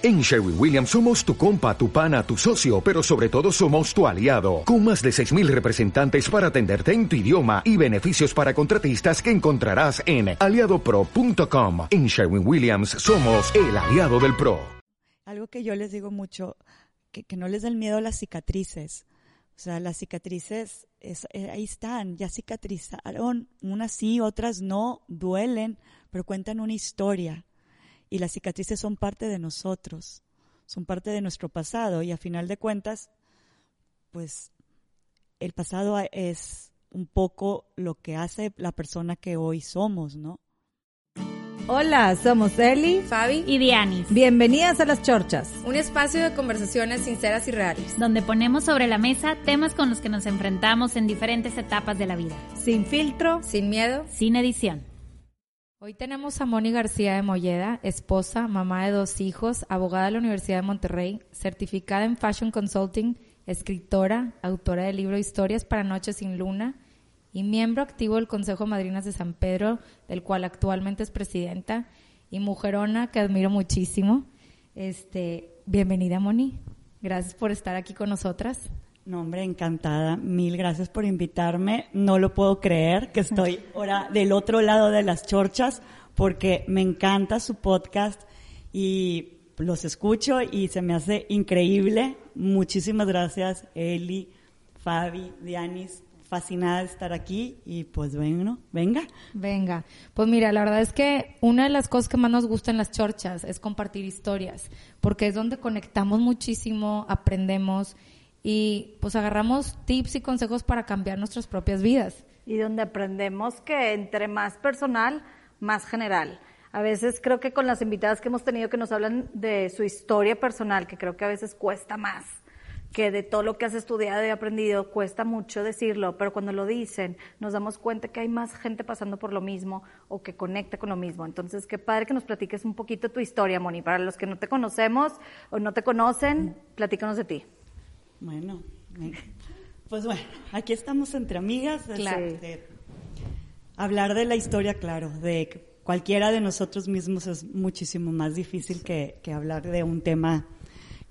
En Sherwin Williams somos tu compa, tu pana, tu socio, pero sobre todo somos tu aliado, con más de 6.000 representantes para atenderte en tu idioma y beneficios para contratistas que encontrarás en aliadopro.com. En Sherwin Williams somos el aliado del PRO. Algo que yo les digo mucho, que, no les den miedo a las cicatrices. O sea, las cicatrices es, eh, ahí están, ya cicatrizaron, unas sí, otras no, duelen, pero cuentan una historia y las cicatrices son parte de nosotros, son parte de nuestro pasado y a final de cuentas, pues el pasado es un poco lo que hace la persona que hoy somos, ¿no? Hola, somos Eli, Fabi y Dianis. Bienvenidas a Las Chorchas. Un espacio de conversaciones sinceras y reales. Donde ponemos sobre la mesa temas con los que nos enfrentamos en diferentes etapas de la vida. Sin filtro, sin miedo, sin edición. Hoy tenemos a Moni García de Molleda, esposa, mamá de dos hijos, abogada de la Universidad de Monterrey, certificada en Fashion Consulting, escritora, autora del libro Historias para Noches sin Luna y miembro activo del Consejo Madrinas de San Pedro, del cual actualmente es presidenta, y mujerona que admiro muchísimo. Este, bienvenida Moni, gracias por estar aquí con nosotras. No, hombre, encantada. Mil gracias por invitarme. No lo puedo creer que estoy ahora del otro lado de las chorchas porque me encanta su podcast y los escucho y se me hace increíble. Muchísimas gracias, Eli, Fabi, Dianis. Fascinada de estar aquí y pues bueno, venga. Venga. Pues mira, la verdad es que una de las cosas que más nos gusta en las chorchas es compartir historias, porque es donde conectamos muchísimo, aprendemos y pues agarramos tips y consejos para cambiar nuestras propias vidas. Y donde aprendemos que entre más personal, más general. A veces creo que con las invitadas que hemos tenido que nos hablan de su historia personal, que creo que a veces cuesta más, que de todo lo que has estudiado y aprendido cuesta mucho decirlo, pero cuando lo dicen nos damos cuenta que hay más gente pasando por lo mismo o que conecta con lo mismo. Entonces, qué padre que nos platiques un poquito tu historia, Moni. Para los que no te conocemos o no te conocen, platícanos de ti. Bueno, pues bueno, aquí estamos entre amigas. Claro. hablar de la historia, claro, de cualquiera de nosotros mismos es muchísimo más difícil que, que hablar de un tema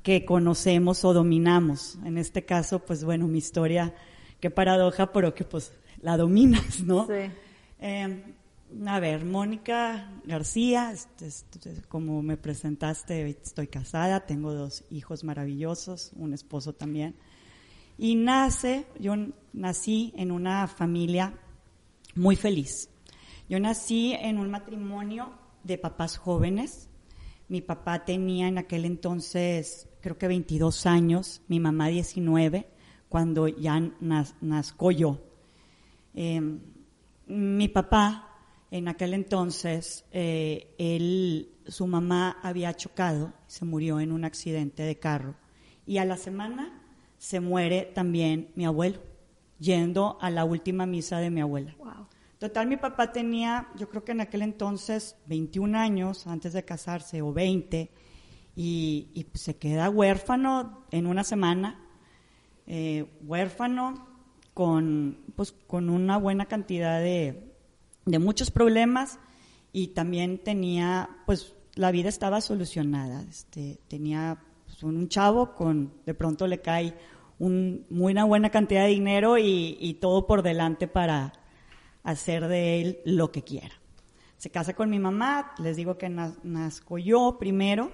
que conocemos o dominamos. En este caso, pues bueno, mi historia, qué paradoja, pero que pues la dominas, ¿no? Sí. Eh, a ver, Mónica García, este, este, como me presentaste, estoy casada, tengo dos hijos maravillosos, un esposo también. Y nace, yo nací en una familia muy feliz. Yo nací en un matrimonio de papás jóvenes. Mi papá tenía en aquel entonces, creo que 22 años, mi mamá 19, cuando ya nazco yo. Eh, mi papá en aquel entonces, eh, él, su mamá había chocado, se murió en un accidente de carro. Y a la semana se muere también mi abuelo, yendo a la última misa de mi abuela. Total, mi papá tenía, yo creo que en aquel entonces, 21 años antes de casarse, o 20, y, y pues se queda huérfano en una semana, eh, huérfano con, pues, con una buena cantidad de, de muchos problemas y también tenía, pues la vida estaba solucionada. Este, tenía pues, un chavo con, de pronto le cae un, muy una buena cantidad de dinero y, todo por delante para hacer de él lo que quiera. Se casa con mi mamá, les digo que nazco yo primero,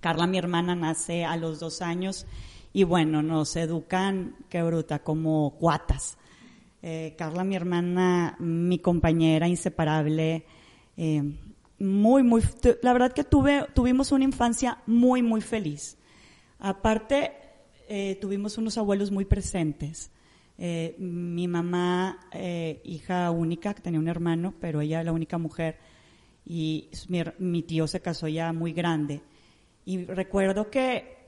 Carla, mi hermana, nace a los dos años y bueno, nos educan, qué bruta, como cuatas. Eh, Carla, mi hermana, mi compañera inseparable, eh, muy, muy, la verdad que tuve, tuvimos una infancia muy, muy feliz. Aparte, eh, tuvimos unos abuelos muy presentes. Mi mamá, hija única, que tenía un hermano, pero ella la única mujer, y mi tío se casó ya muy grande. Y recuerdo que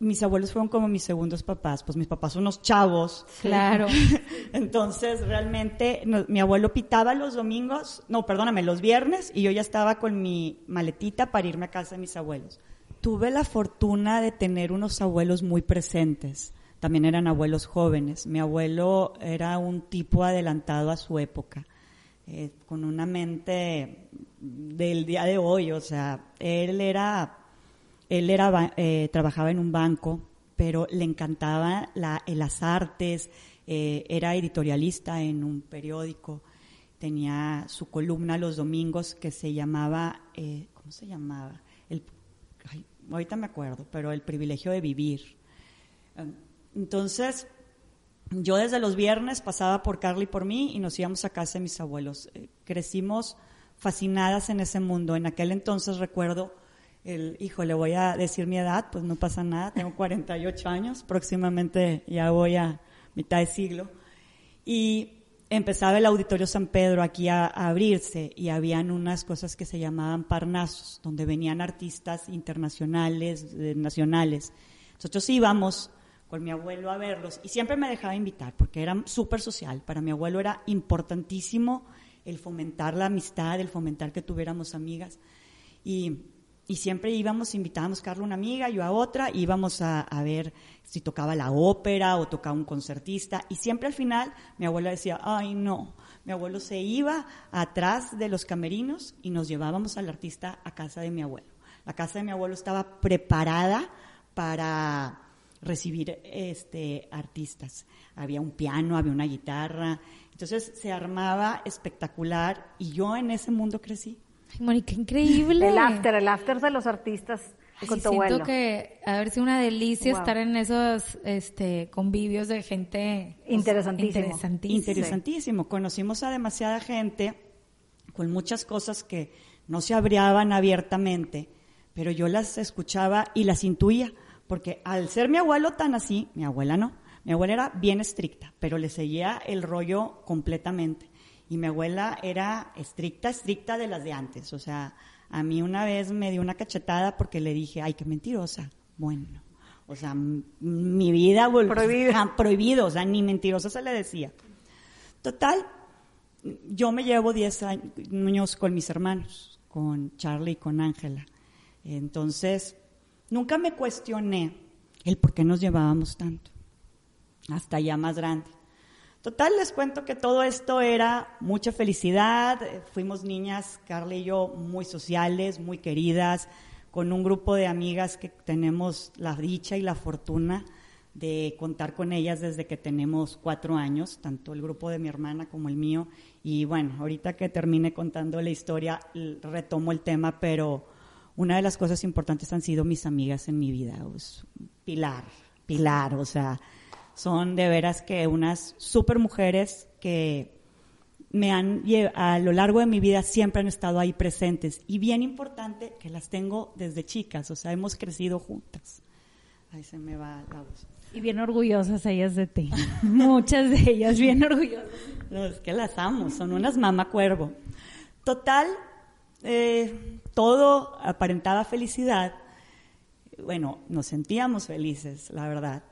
mis abuelos fueron como mis segundos papás, pues mis papás son unos chavos. Claro. Entonces, realmente, no, mi abuelo pitaba los domingos, no, perdóname, los viernes, y yo ya estaba con mi maletita para irme a casa de mis abuelos. Tuve la fortuna de tener unos abuelos muy presentes. También eran abuelos jóvenes. Mi abuelo era un tipo adelantado a su época, eh, con una mente del día de hoy. O sea, él era él era, eh, trabajaba en un banco, pero le encantaba la, las artes, eh, era editorialista en un periódico, tenía su columna los domingos que se llamaba, eh, ¿cómo se llamaba? El, ahorita me acuerdo, pero el privilegio de vivir. Entonces, yo desde los viernes pasaba por Carly y por mí y nos íbamos a casa de mis abuelos. crecimos fascinadas en ese mundo. En aquel entonces recuerdo el, hijo, le voy a decir mi edad, pues no pasa nada, tengo 48 años, próximamente ya voy a mitad de siglo. Y empezaba el Auditorio San Pedro aquí a, abrirse y habían unas cosas que se llamaban parnasos, donde venían artistas internacionales, nacionales. Nosotros íbamos con mi abuelo a verlos y siempre me dejaba invitar porque era súper social. Para mi abuelo era importantísimo el fomentar la amistad, el fomentar que tuviéramos amigas. Y, y siempre íbamos, invitábamos a una amiga, yo a otra, íbamos a, a, ver si tocaba la ópera o tocaba un concertista. Y siempre al final mi abuela decía, ay no, mi abuelo se iba atrás de los camerinos y nos llevábamos al artista a casa de mi abuelo. La casa de mi abuelo estaba preparada para recibir este artistas. Había un piano, había una guitarra, entonces se armaba espectacular y yo en ese mundo crecí. Ay, Mónica, increíble. El after, el after de los artistas con tu siento que haber sido una delicia estar en esos este, convivios de gente pues, interesantísimo. interesantísimo. Interesantísimo. Conocimos a demasiada gente con muchas cosas que no se abriaban abiertamente, pero yo las escuchaba y las intuía, porque al ser mi abuelo tan así, mi abuela no, mi abuela era bien estricta, pero le seguía el rollo completamente. Y mi abuela era estricta, estricta de las de antes. O sea, a mí una vez me dio una cachetada porque le dije, ay, qué mentirosa. Bueno, o sea, mi vida prohibido. prohibido, o sea, ni mentirosa se le decía. Total, yo me llevo 10 años con mis hermanos, con Charlie y con Ángela. Entonces, nunca me cuestioné el por qué nos llevábamos tanto hasta ya más grande. Total, les cuento que todo esto era mucha felicidad. Fuimos niñas, Carla y yo, muy sociales, muy queridas, con un grupo de amigas que tenemos la dicha y la fortuna de contar con ellas desde que tenemos cuatro años, tanto el grupo de mi hermana como el mío. Y bueno, ahorita que termine contando la historia, retomo el tema, pero una de las cosas importantes han sido mis amigas en mi vida. Pilar, Pilar, o sea, son de veras que unas super mujeres que me han, a lo largo de mi vida siempre han estado ahí presentes. Y bien importante que las tengo desde chicas, o sea, hemos crecido juntas. Ahí se me va la voz. Y bien orgullosas ellas de ti. Muchas de ellas bien orgullosas. No, es que las amo, son unas mamá cuervo. Total, eh, todo aparentaba felicidad. Bueno, nos sentíamos felices, la verdad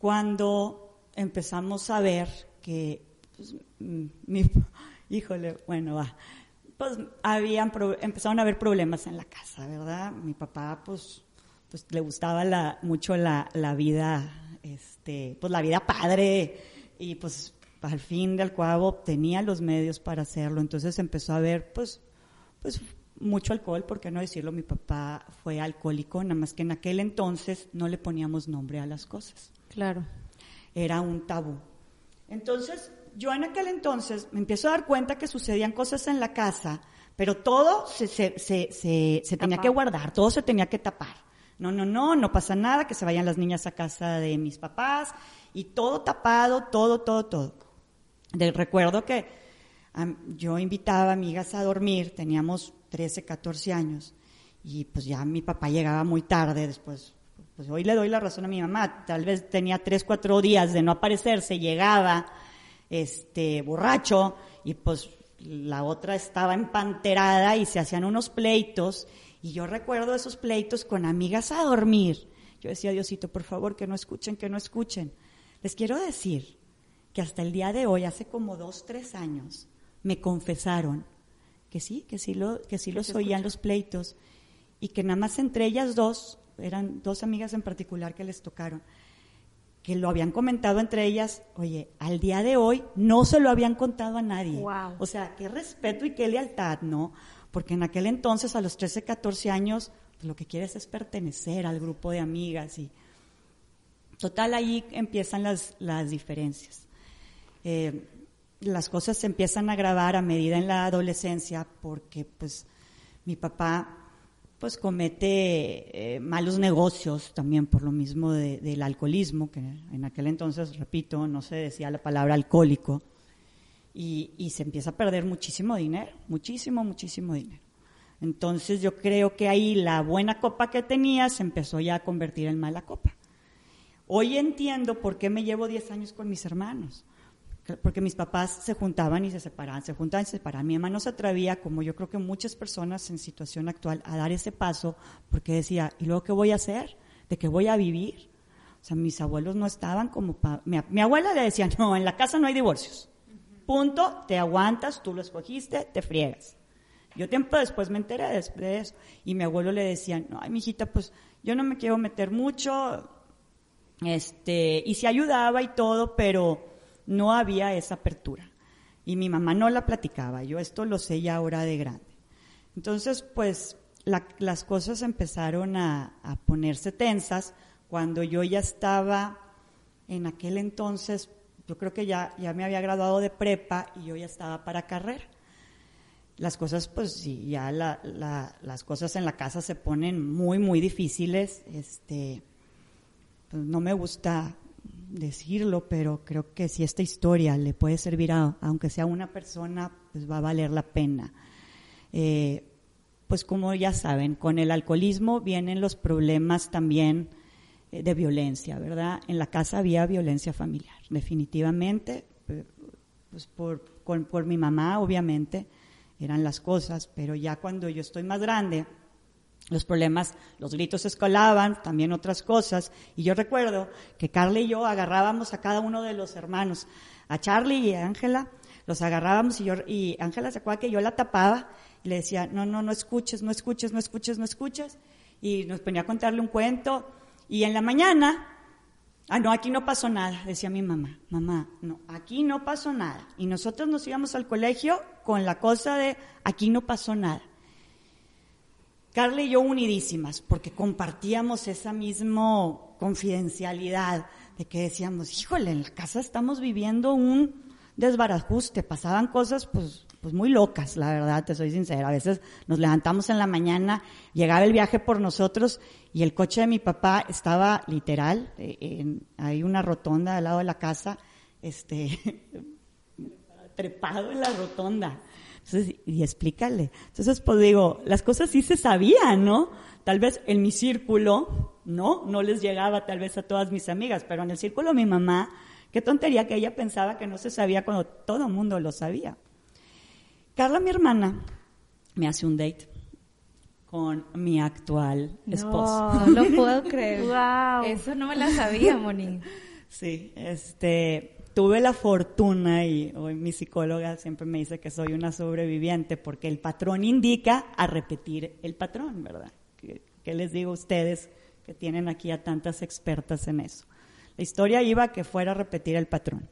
cuando empezamos a ver que, pues, mm, mi, híjole, bueno, va, pues habían, empezaron a haber problemas en la casa, ¿verdad? Mi papá, pues, pues le gustaba la, mucho la, la vida, este, pues la vida padre, y pues al fin del cabo tenía los medios para hacerlo, entonces empezó a haber, pues, pues mucho alcohol, ¿por qué no decirlo? Mi papá fue alcohólico, nada más que en aquel entonces no le poníamos nombre a las cosas. Claro. Era un tabú. Entonces, yo en aquel entonces me empiezo a dar cuenta que sucedían cosas en la casa, pero todo se, se, se, se, tenía que guardar, todo se tenía que tapar. No, no, no, no pasa nada, que se vayan las niñas a casa de mis papás y todo tapado, todo, todo, todo. De, recuerdo que yo invitaba a amigas a dormir, teníamos 13, 14 años, y pues ya mi papá llegaba muy tarde, después pues hoy le doy la razón a mi mamá, tal vez tenía tres, cuatro días de no aparecerse, llegaba este borracho y pues la otra estaba empanterada y se hacían unos pleitos y yo recuerdo esos pleitos con amigas a dormir. Yo decía, Diosito, por favor, que no escuchen, que no escuchen. Les quiero decir que hasta el día de hoy, hace como dos, tres años, me confesaron que sí, que sí, lo, que sí los oían los pleitos y que nada más entre ellas dos eran dos amigas en particular que les tocaron, que lo habían comentado entre ellas, oye, al día de hoy no se lo habían contado a nadie. O sea, qué respeto y qué lealtad, ¿no? Porque en aquel entonces, a los 13, 14 años, lo que quieres es pertenecer al grupo de amigas y total ahí empiezan las, las diferencias. Eh, las cosas se empiezan a agravar a medida en la adolescencia porque pues mi papá pues comete eh, malos negocios también por lo mismo del alcoholismo, que en aquel entonces, repito, no se decía la palabra alcohólico, y, y se empieza a perder muchísimo dinero, muchísimo, muchísimo dinero. Entonces yo creo que ahí la buena copa que tenía se empezó ya a convertir en mala copa. Hoy entiendo por qué me llevo 10 años con mis hermanos porque mis papás se juntaban y se separaban, se juntaban y se separaban. Mi mamá no se atrevía, como yo creo que muchas personas en situación actual, a dar ese paso porque decía, ¿y luego qué voy a hacer? ¿De qué voy a vivir? O sea, mis abuelos no estaban como... mi, abuela le decía, no, en la casa no hay divorcios. Punto, te aguantas, tú lo escogiste, te friegas. Yo tiempo después me enteré de eso. Y mi abuelo le decía, no, ay, mijita, pues yo no me quiero meter mucho. Este, y se ayudaba y todo, pero no había esa apertura. Y mi mamá no la platicaba, yo esto lo sé ya ahora de grande. Entonces, pues las cosas empezaron a, ponerse tensas cuando yo ya estaba en aquel entonces, yo creo que ya, ya me había graduado de prepa y yo ya estaba para carrera. Las cosas, pues sí, ya las cosas en la casa se ponen muy, muy difíciles. Este, pues no me gusta decirlo, pero creo que si esta historia le puede servir a, aunque sea una persona, pues va a valer la pena. Eh, pues como ya saben, con el alcoholismo vienen los problemas también eh, de violencia, ¿verdad? En la casa había violencia familiar, definitivamente, pues por, por mi mamá, obviamente, eran las cosas, pero ya cuando yo estoy más grande, los problemas, los gritos se escalaban, también otras cosas. Y yo recuerdo que Carla y yo agarrábamos a cada uno de los hermanos, a Charlie y a Ángela, los agarrábamos y yo, y Ángela se acuerda que yo la tapaba y le decía, no, no, no escuches, no escuches, no escuches, no escuches. Y nos ponía a contarle un cuento. Y en la mañana, ah, no, aquí no pasó nada, decía mi mamá. Mamá, no, aquí no pasó nada. Y nosotros nos íbamos al colegio con la cosa de, aquí no pasó nada. Carla y yo unidísimas, porque compartíamos esa misma confidencialidad de que decíamos, híjole, en la casa estamos viviendo un desbarajuste, pasaban cosas pues, pues muy locas, la verdad, te soy sincera. A veces nos levantamos en la mañana, llegaba el viaje por nosotros y el coche de mi papá estaba literal, eh, en, hay una rotonda al lado de la casa, este, trepado en la rotonda y explícale. Entonces, pues digo, las cosas sí se sabían, ¿no? Tal vez en mi círculo, ¿no? No les llegaba tal vez a todas mis amigas, pero en el círculo de mi mamá, qué tontería que ella pensaba que no se sabía cuando todo el mundo lo sabía. Carla, mi hermana, me hace un date con mi actual esposo. No, lo puedo creer. wow. Eso no me la sabía, Moni. Sí, este, tuve la fortuna, y hoy mi psicóloga siempre me dice que soy una sobreviviente, porque el patrón indica a repetir el patrón, ¿verdad? ¿Qué, les digo a ustedes que tienen aquí a tantas expertas en eso? La historia iba a que fuera a repetir el patrón.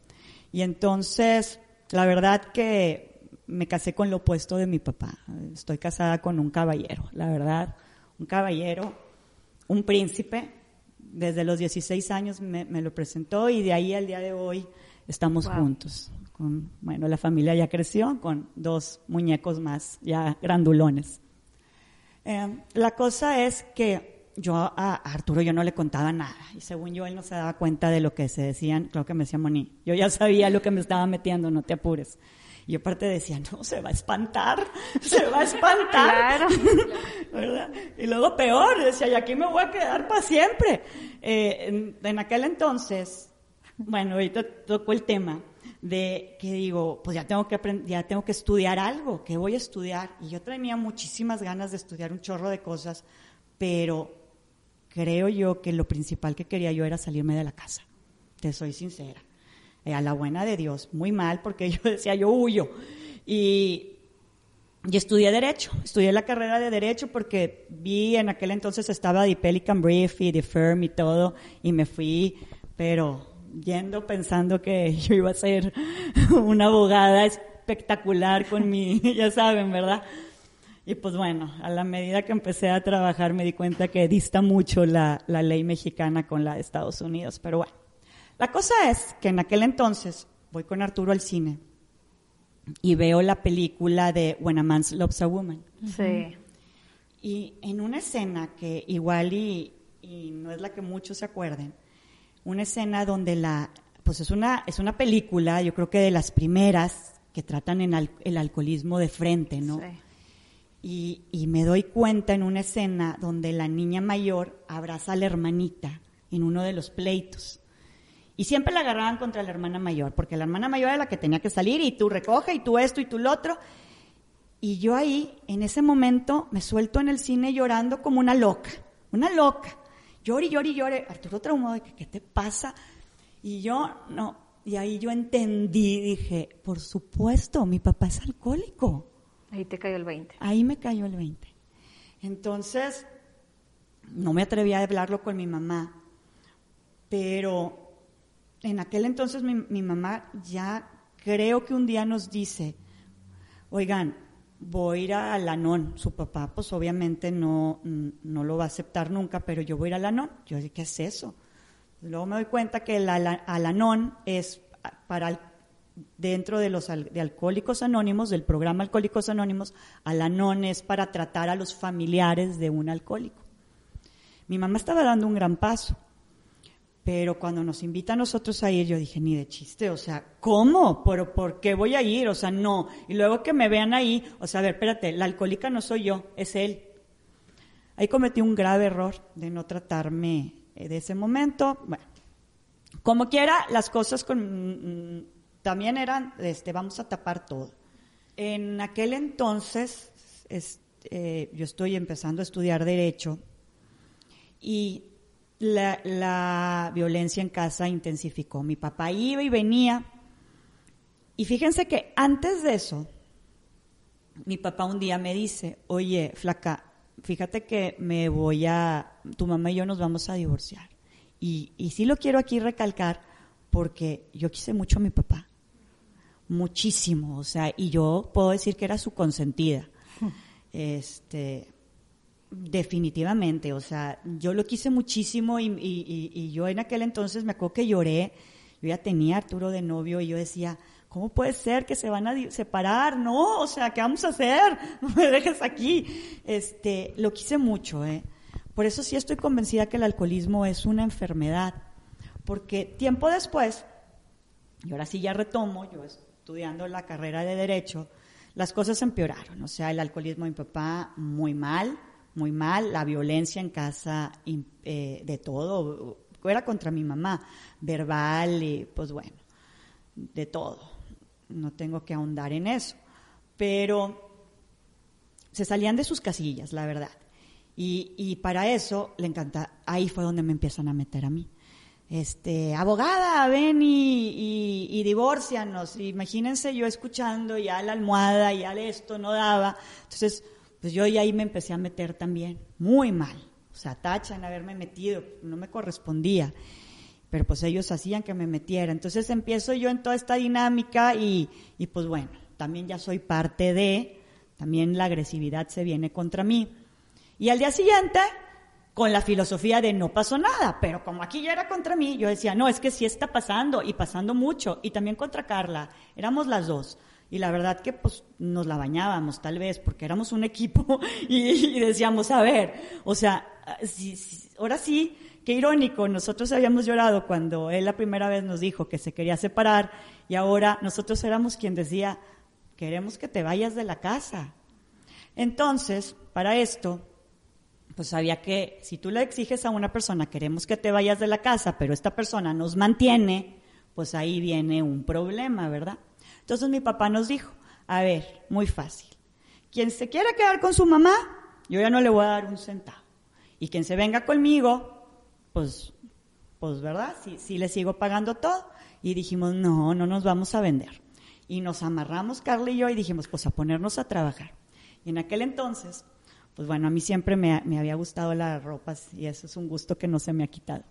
Y entonces, la verdad que me casé con lo opuesto de mi papá. Estoy casada con un caballero, la verdad, un caballero, un príncipe. Desde los 16 años me, me lo presentó y de ahí al día de hoy estamos juntos. Con, bueno, la familia ya creció con dos muñecos más, ya grandulones. Eh, la cosa es que yo a Arturo yo no le contaba nada y según yo él no se daba cuenta de lo que se decían, creo que me decía Moni, yo ya sabía lo que me estaba metiendo, no te apures. Y aparte decía, no, se va a espantar, se va a espantar. ¿verdad? Y luego peor, decía, y aquí me voy a quedar para siempre. Eh, en, aquel entonces, bueno, ahorita tocó el tema de que digo, pues ya tengo que ya tengo que estudiar algo, ¿qué voy a estudiar? Y yo tenía muchísimas ganas de estudiar un chorro de cosas, pero creo yo que lo principal que quería yo era salirme de la casa. Te soy sincera. Eh, a la buena de Dios, muy mal, porque yo decía, yo huyo. Y, y estudié Derecho, estudié la carrera de Derecho porque vi en aquel entonces estaba The Pelican Brief y The Firm y todo, y me fui, pero yendo pensando que yo iba a ser una abogada espectacular con mi, ya saben, ¿verdad? Y pues bueno, a la medida que empecé a trabajar me di cuenta que dista mucho la, la ley mexicana con la de Estados Unidos. Pero bueno, la cosa es que en aquel entonces voy con Arturo al cine y veo la película de When a Man Loves a Woman. Sí. Y en una escena que igual y, y no es la que muchos se acuerden, una escena donde la, pues es una, es una película, yo creo que de las primeras que tratan en al- el alcoholismo de frente, ¿no? Sí. Y, y me doy cuenta en una escena donde la niña mayor abraza a la hermanita en uno de los pleitos. Y siempre la agarraban contra la hermana mayor, porque la hermana mayor era la que tenía que salir y tú recoge y tú esto y tú lo otro. Y yo ahí, en ese momento, me suelto en el cine llorando como una loca, una loca. Llore, llore, llore. Arturo traumado de que, ¿qué te pasa? Y yo, no, y ahí yo entendí, dije, por supuesto, mi papá es alcohólico. Ahí te cayó el 20. Ahí me cayó el 20. Entonces, no me atreví a hablarlo con mi mamá, pero en aquel entonces mi, mi mamá ya creo que un día nos dice, oigan, voy a ir a Alanón. Su papá, pues obviamente no, no lo va a aceptar nunca, pero yo voy a ir a Alanón. Yo dije, ¿qué es eso? Luego me doy cuenta que el Ala- Alanón es para dentro de los de Alcohólicos Anónimos, del programa Alcohólicos Anónimos, Alanón es para tratar a los familiares de un alcohólico. Mi mamá estaba dando un gran paso, pero cuando nos invita a nosotros a ir, yo dije, ni de chiste, o sea, ¿cómo? ¿Pero por qué voy a ir? O sea, no. Y luego que me vean ahí, o sea, a ver, espérate, la alcohólica no soy yo, es él. Ahí cometí un grave error de no tratarme eh, de ese momento. Bueno, como quiera, las cosas con, mm, también eran, este, vamos a tapar todo. En aquel entonces, es- eh, yo estoy empezando a estudiar Derecho y la, la violencia en casa intensificó. Mi papá iba y venía. Y fíjense que antes de eso, mi papá un día me dice, oye, flaca, fíjate que me voy a, tu mamá y yo nos vamos a divorciar. Y, y sí lo quiero aquí recalcar porque yo quise mucho a mi papá, muchísimo, o sea, y yo puedo decir que era su consentida. Este, definitivamente, o sea, yo lo quise muchísimo y, y- yo en aquel entonces me acuerdo que lloré, yo ya tenía a Arturo de novio y yo decía, ¿cómo puede ser que se van a separar? No, o sea, ¿qué vamos a hacer? No me dejes aquí. Este, lo quise mucho, ¿eh? Por eso sí estoy convencida que el alcoholismo es una enfermedad, porque tiempo después, y ahora sí ya retomo, yo estudiando la carrera de Derecho, las cosas empeoraron. O sea, el alcoholismo de mi papá muy mal, muy mal, la violencia en casa eh, de todo, era contra mi mamá, verbal y pues bueno, de todo. No tengo que ahondar en eso. Pero se salían de sus casillas, la verdad. Y, y para eso le encanta, ahí fue donde me empiezan a meter a mí. Este, abogada, ven y, y, y divórcianos. Imagínense yo escuchando ya la almohada, ya esto no daba. Entonces, pues yo ya ahí me empecé a meter también, muy mal. O sea, tachan haberme metido, no me correspondía. Pero pues ellos hacían que me metiera. Entonces empiezo yo en toda esta dinámica y, y pues bueno, también ya soy parte de, también la agresividad se viene contra mí. Y al día siguiente, con la filosofía de no pasó nada, pero como aquí ya era contra mí, yo decía, no, es que sí está pasando y pasando mucho, y también contra Carla, éramos las dos. Y la verdad que pues nos la bañábamos tal vez, porque éramos un equipo y, decíamos, a ver, o sea, si- ahora sí, qué irónico, nosotros habíamos llorado cuando él la primera vez nos dijo que se quería separar y ahora nosotros éramos quien decía, queremos que te vayas de la casa. Entonces, para esto, pues sabía que si tú le exiges a una persona, queremos que te vayas de la casa, pero esta persona nos mantiene, pues ahí viene un problema, ¿verdad? Entonces mi papá nos dijo, a ver, muy fácil, quien se quiera quedar con su mamá, yo ya no le voy a dar un centavo. Y quien se venga conmigo, pues, pues, ¿verdad? Sí, sí le sigo pagando todo. Y dijimos, no, no nos vamos a vender. Y nos amarramos, Carla y yo, y dijimos, pues a ponernos a trabajar. Y en aquel entonces, pues bueno, a mí siempre me, me había gustado las ropas y eso es un gusto que no se me ha quitado.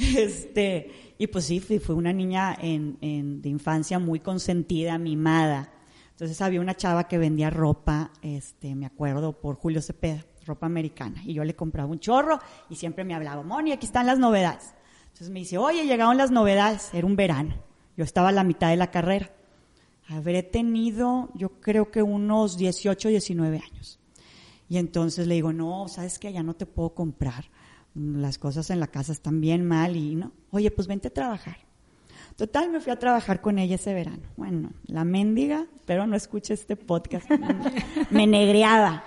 Este, y pues sí, fui una niña en, en- de infancia muy consentida, mimada. Entonces había una chava que vendía ropa, este, me acuerdo, por Julio Cepeda, ropa americana. Y yo le compraba un chorro y siempre me hablaba, Moni, aquí están las novedades. Entonces me dice, oye, llegaron las novedades, era un verano. Yo estaba a la mitad de la carrera. Habré tenido, yo creo que unos 18, 19 años. Y entonces le digo, no, sabes que ya no te puedo comprar. Las cosas en la casa están bien mal y no. Oye, pues vente a trabajar. Total, me fui a trabajar con ella ese verano. Bueno, la mendiga, pero no escuché este podcast, me negreaba.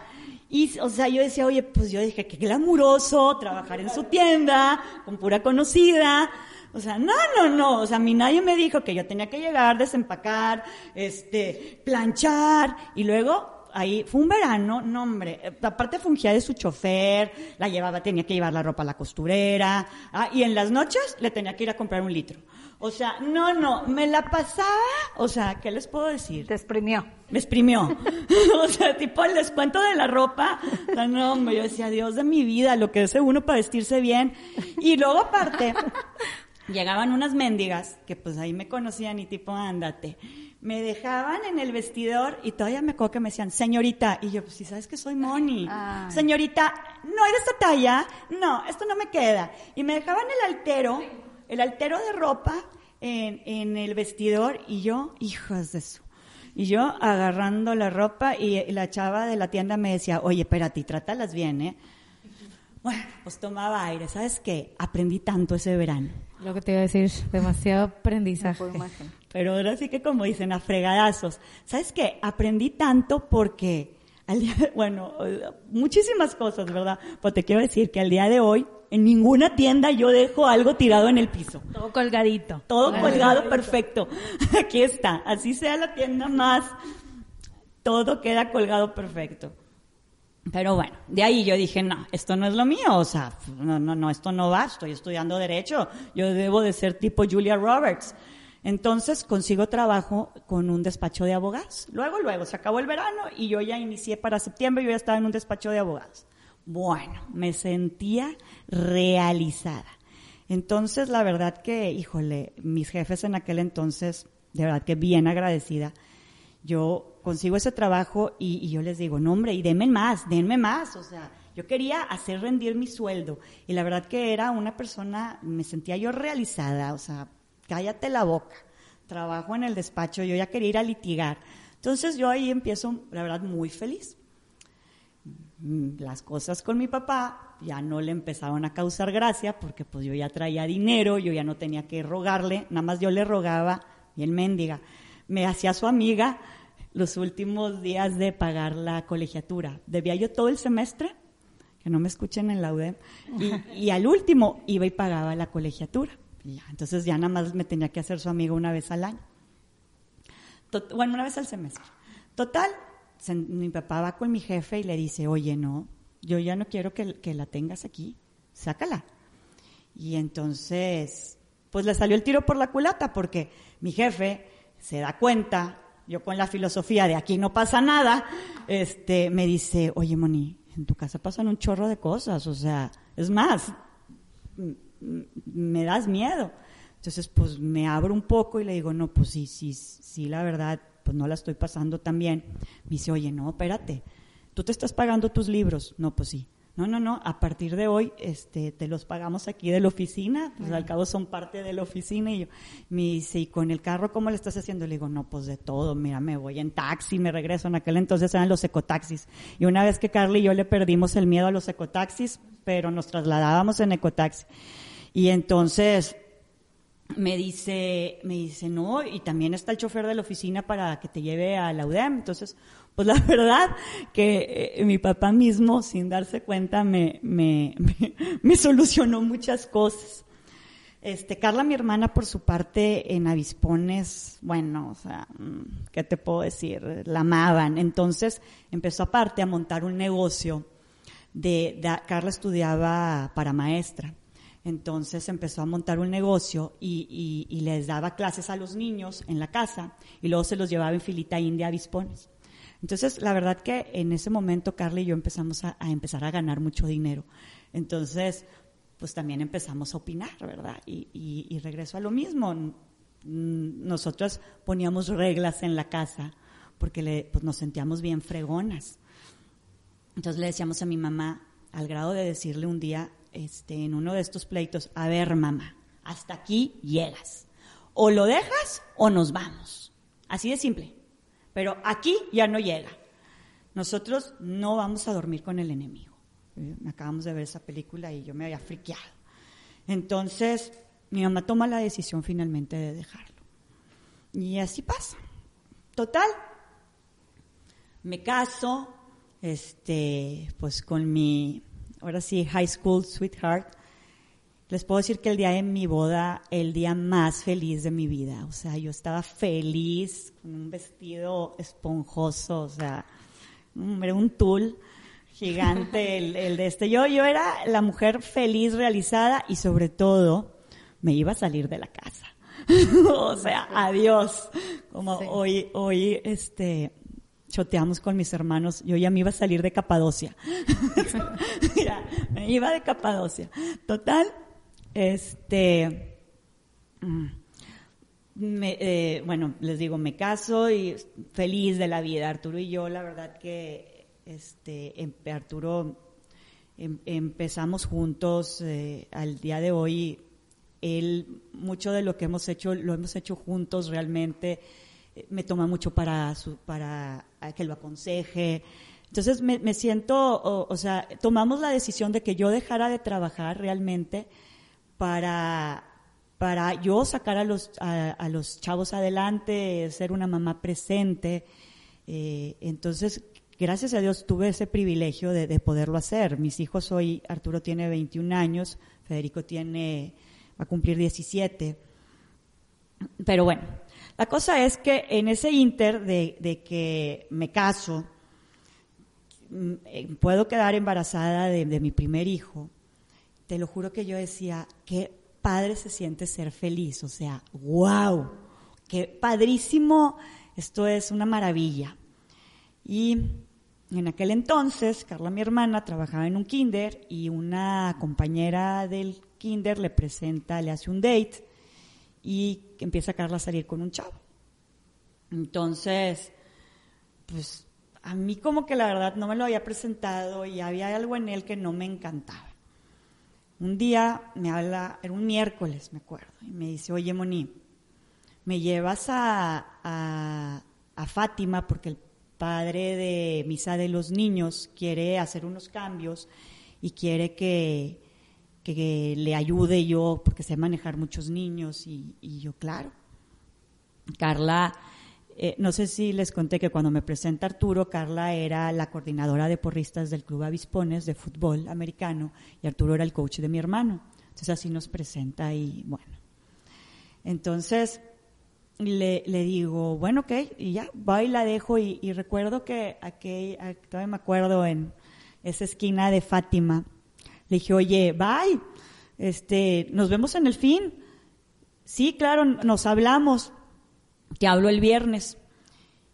Y, o sea, yo decía, oye, pues yo dije, qué glamuroso trabajar en su tienda, con pura conocida. O sea, no, no, no. O sea, a mí nadie me dijo que yo tenía que llegar, desempacar, este, planchar. Y luego, ahí, fue un verano, no hombre. Aparte fungía de su chofer, la llevaba, tenía que llevar la ropa a la costurera. Ah, y en las noches le tenía que ir a comprar un litro. O sea, no, no, me la pasaba, o sea, ¿qué les puedo decir? Te exprimió. Me exprimió. o sea, tipo el descuento de la ropa. No, no, hombre, yo decía, Dios de mi vida, lo que hace uno para vestirse bien. Y luego aparte, llegaban unas mendigas, que pues ahí me conocían y tipo, ándate. Me dejaban en el vestidor y todavía me acuerdo que me decían, señorita. Y yo, pues si sabes que soy Moni. Ay. Señorita, no hay de esta talla. No, esto no me queda. Y me dejaban el altero, el altero de ropa en, en el vestidor y yo, hijas de su. Y yo agarrando la ropa y la chava de la tienda me decía, oye, espérate, trátalas bien, ¿eh? Bueno, pues tomaba aire. ¿Sabes qué? Aprendí tanto ese verano. Lo que te iba a decir, demasiado aprendizaje. Pero ahora sí que como dicen, a fregadazos. ¿Sabes qué? Aprendí tanto porque, al día de- bueno, muchísimas cosas, ¿verdad? Pues te quiero decir que al día de hoy, en ninguna tienda yo dejo algo tirado en el piso. Todo colgadito. Todo colgado perfecto. Aquí está. Así sea la tienda más, todo queda colgado perfecto. Pero bueno, de ahí yo dije, no, esto no es lo mío, o sea, no, no, no, esto no va, estoy estudiando derecho, yo debo de ser tipo Julia Roberts. Entonces consigo trabajo con un despacho de abogados. Luego, luego, se acabó el verano y yo ya inicié para septiembre, yo ya estaba en un despacho de abogados. Bueno, me sentía realizada. Entonces, la verdad que, híjole, mis jefes en aquel entonces, de verdad que bien agradecida, yo consigo ese trabajo y, y yo les digo, no hombre, y denme más, denme más, o sea, yo quería hacer rendir mi sueldo y la verdad que era una persona, me sentía yo realizada, o sea, cállate la boca, trabajo en el despacho, yo ya quería ir a litigar. Entonces yo ahí empiezo, la verdad, muy feliz. Las cosas con mi papá ya no le empezaron a causar gracia porque pues yo ya traía dinero, yo ya no tenía que rogarle, nada más yo le rogaba, el mendiga, me hacía su amiga los últimos días de pagar la colegiatura. Debía yo todo el semestre, que no me escuchen en la UDEM, y al último iba y pagaba la colegiatura. Entonces ya nada más me tenía que hacer su amiga una vez al año. Tot- bueno, una vez al semestre. Total, se- mi papá va con mi jefe y le dice, oye, no, yo ya no quiero que, que la tengas aquí, sácala. Y entonces, pues le salió el tiro por la culata porque mi jefe se da cuenta, yo con la filosofía de aquí no pasa nada, este, me dice, oye, Moni, en tu casa pasan un chorro de cosas, o sea, es más, me das miedo. Entonces, pues me abro un poco y le digo, no, pues sí, sí, sí, la verdad, pues no la estoy pasando tan bien. Me dice, oye, no, espérate, tú te estás pagando tus libros. No, pues sí. No, no, no, a partir de hoy este, te los pagamos aquí de la oficina, pues al cabo son parte de la oficina. Y yo, me dice, ¿y con el carro cómo le estás haciendo? Le digo, no, pues de todo, mira, me voy en taxi, me regreso. En aquel entonces eran los ecotaxis. Y una vez que Carly y yo le perdimos el miedo a los ecotaxis, pero nos trasladábamos en ecotaxi. Y entonces me dice, me dice, no, y también está el chofer de la oficina para que te lleve a la UDEM. Entonces, pues la verdad que eh, mi papá mismo, sin darse cuenta, me, me, me, me solucionó muchas cosas. Este, Carla, mi hermana, por su parte, en Avispones, bueno, o sea, mm, ¿qué te puedo decir? La amaban. Entonces, empezó aparte a montar un negocio de, de- Carla estudiaba para maestra. Entonces empezó a montar un negocio y, les daba clases a los niños en la casa y luego se los llevaba en filita india a. Entonces, la verdad que en ese momento Carla y yo empezamos a, empezar a ganar mucho dinero. Entonces, pues también empezamos a opinar, ¿verdad? Y, regreso a lo mismo. Nosotros poníamos reglas en la casa porque pues nos sentíamos bien fregonas. Entonces le decíamos a mi mamá, al grado de decirle un día, este, en uno de estos pleitos, a ver mamá, hasta aquí llegas. O lo dejas o nos vamos. Así de simple. Pero aquí ya no llega. Nosotros no vamos a dormir con el enemigo. Eh, Acabamos de ver esa película y yo me había friqueado. Entonces, mi mamá toma la decisión finalmente de dejarlo. Y así pasa. Total. Me caso, este, pues con mi, ahora sí, high school sweetheart. Les puedo decir que el día de mi boda, el día más feliz de mi vida. O sea, yo estaba feliz con un vestido esponjoso, o sea, hombre, un tul gigante el, el de este. Yo, yo era la mujer feliz, realizada y sobre todo me iba a salir de la casa. o sea, adiós. Como Sí. hoy, hoy, este, choteamos con mis hermanos, yo ya me iba a salir de Capadocia. ya, me iba de Capadocia. Total, este, mm, eh, bueno, les digo, me caso y feliz de la vida. Arturo y yo, la verdad que, este, em- Arturo, em- empezamos juntos eh, al día de hoy. Él, mucho de lo que hemos hecho, lo hemos hecho juntos realmente. Eh, Me toma mucho para, su, para a que lo aconseje. Entonces me, me siento, o, o sea, tomamos la decisión de que yo dejara de trabajar realmente para, para yo sacar a los, a, a los chavos adelante, ser una mamá presente. Eh, entonces, gracias a Dios tuve ese privilegio de, de poderlo hacer. Mis hijos hoy, Arturo tiene 21 años, Federico tiene, va a cumplir 17. Pero bueno, la cosa es que en ese inter de, de que me caso, mm, eh, puedo quedar embarazada de, de mi primer hijo, te lo juro que yo decía, qué padre se siente ser feliz, o sea, wow, qué padrísimo, esto es una maravilla. Y en aquel entonces, Carla, mi hermana, trabajaba en un kinder y una compañera del kinder le presenta, le hace un date y empieza Carla a salir con un chavo. Entonces, pues a mí como que la verdad no me lo había presentado y había algo en él que no me encantaba. Un día me habla, era un miércoles, me acuerdo, y me dice, oye, Moni, me llevas a, a, a Fátima porque el padre de misa de los niños quiere hacer unos cambios y quiere que, que le ayude yo porque sé manejar muchos niños y, y yo, claro. Carla, eh, no sé si les conté que cuando me presenta Arturo, Carla era la coordinadora de porristas del Club Avispones de fútbol americano y Arturo era el coach de mi hermano. Entonces así nos presenta y bueno. Entonces le, le digo, bueno, ok, y ya, va y la dejo y, y recuerdo que aquel, a- todavía me acuerdo en esa esquina de Fátima, le dije, oye, bye, este, nos vemos en el fin. Sí, claro, nos hablamos. Te hablo el viernes.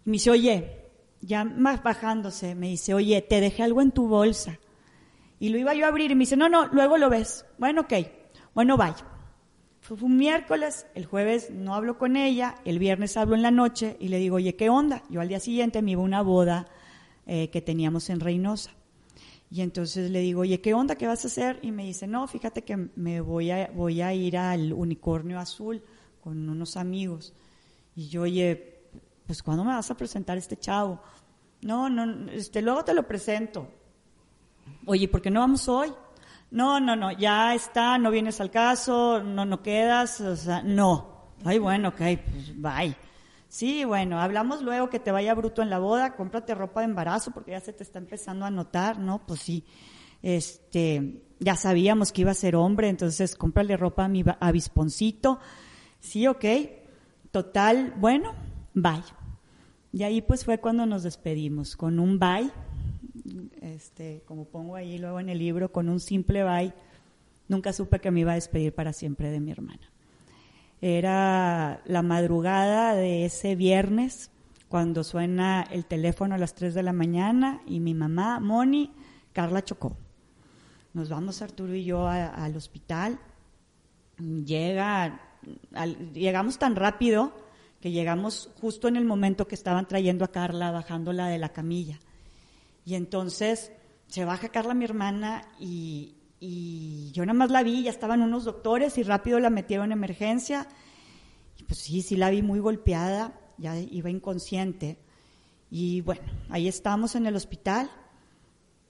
Y me dice, oye, ya más bajándose, me dice, oye, te dejé algo en tu bolsa. Y lo iba yo a abrir y me dice, no, no, luego lo ves. Bueno, ok. Bueno, vaya. Fue un miércoles, el jueves no hablo con ella, el viernes hablo en la noche y le digo, oye, ¿qué onda? Yo al día siguiente me iba a una boda eh, que teníamos en Reynosa. Y entonces le digo, oye, ¿qué onda? ¿Qué vas a hacer? Y me dice, no, fíjate que me voy a, voy a ir al unicornio azul con unos amigos. Y yo, oye, pues ¿cuándo me vas a presentar este chavo? No, no, este, luego te lo presento. Oye, ¿por qué no vamos hoy? No, no, no, ya está, no vienes al caso, no, no quedas, o sea, no. Ay, bueno, ok, pues bye. Sí, bueno, hablamos luego que te vaya bruto en la boda, cómprate ropa de embarazo porque ya se te está empezando a notar, ¿no? Pues sí, este, ya sabíamos que iba a ser hombre, entonces cómprale ropa a mi va- avisponcito. Sí, ok, total, bueno, bye. Y ahí pues fue cuando nos despedimos, con un bye, este, como pongo ahí luego en el libro, con un simple bye. Nunca supe que me iba a despedir para siempre de mi hermana. Era la madrugada de ese viernes, cuando suena el teléfono a las 3 de la mañana y mi mamá, Moni, Carla chocó. Nos vamos Arturo y yo al hospital. Llega, llegamos tan rápido que llegamos justo en el momento que estaban trayendo a Carla, bajándola de la camilla. Y entonces se baja Carla, mi hermana, y, y yo nada más la vi, ya estaban unos doctores y rápido la metieron en emergencia. Pues sí, sí la vi muy golpeada, ya iba inconsciente. Y bueno, ahí estamos en el hospital,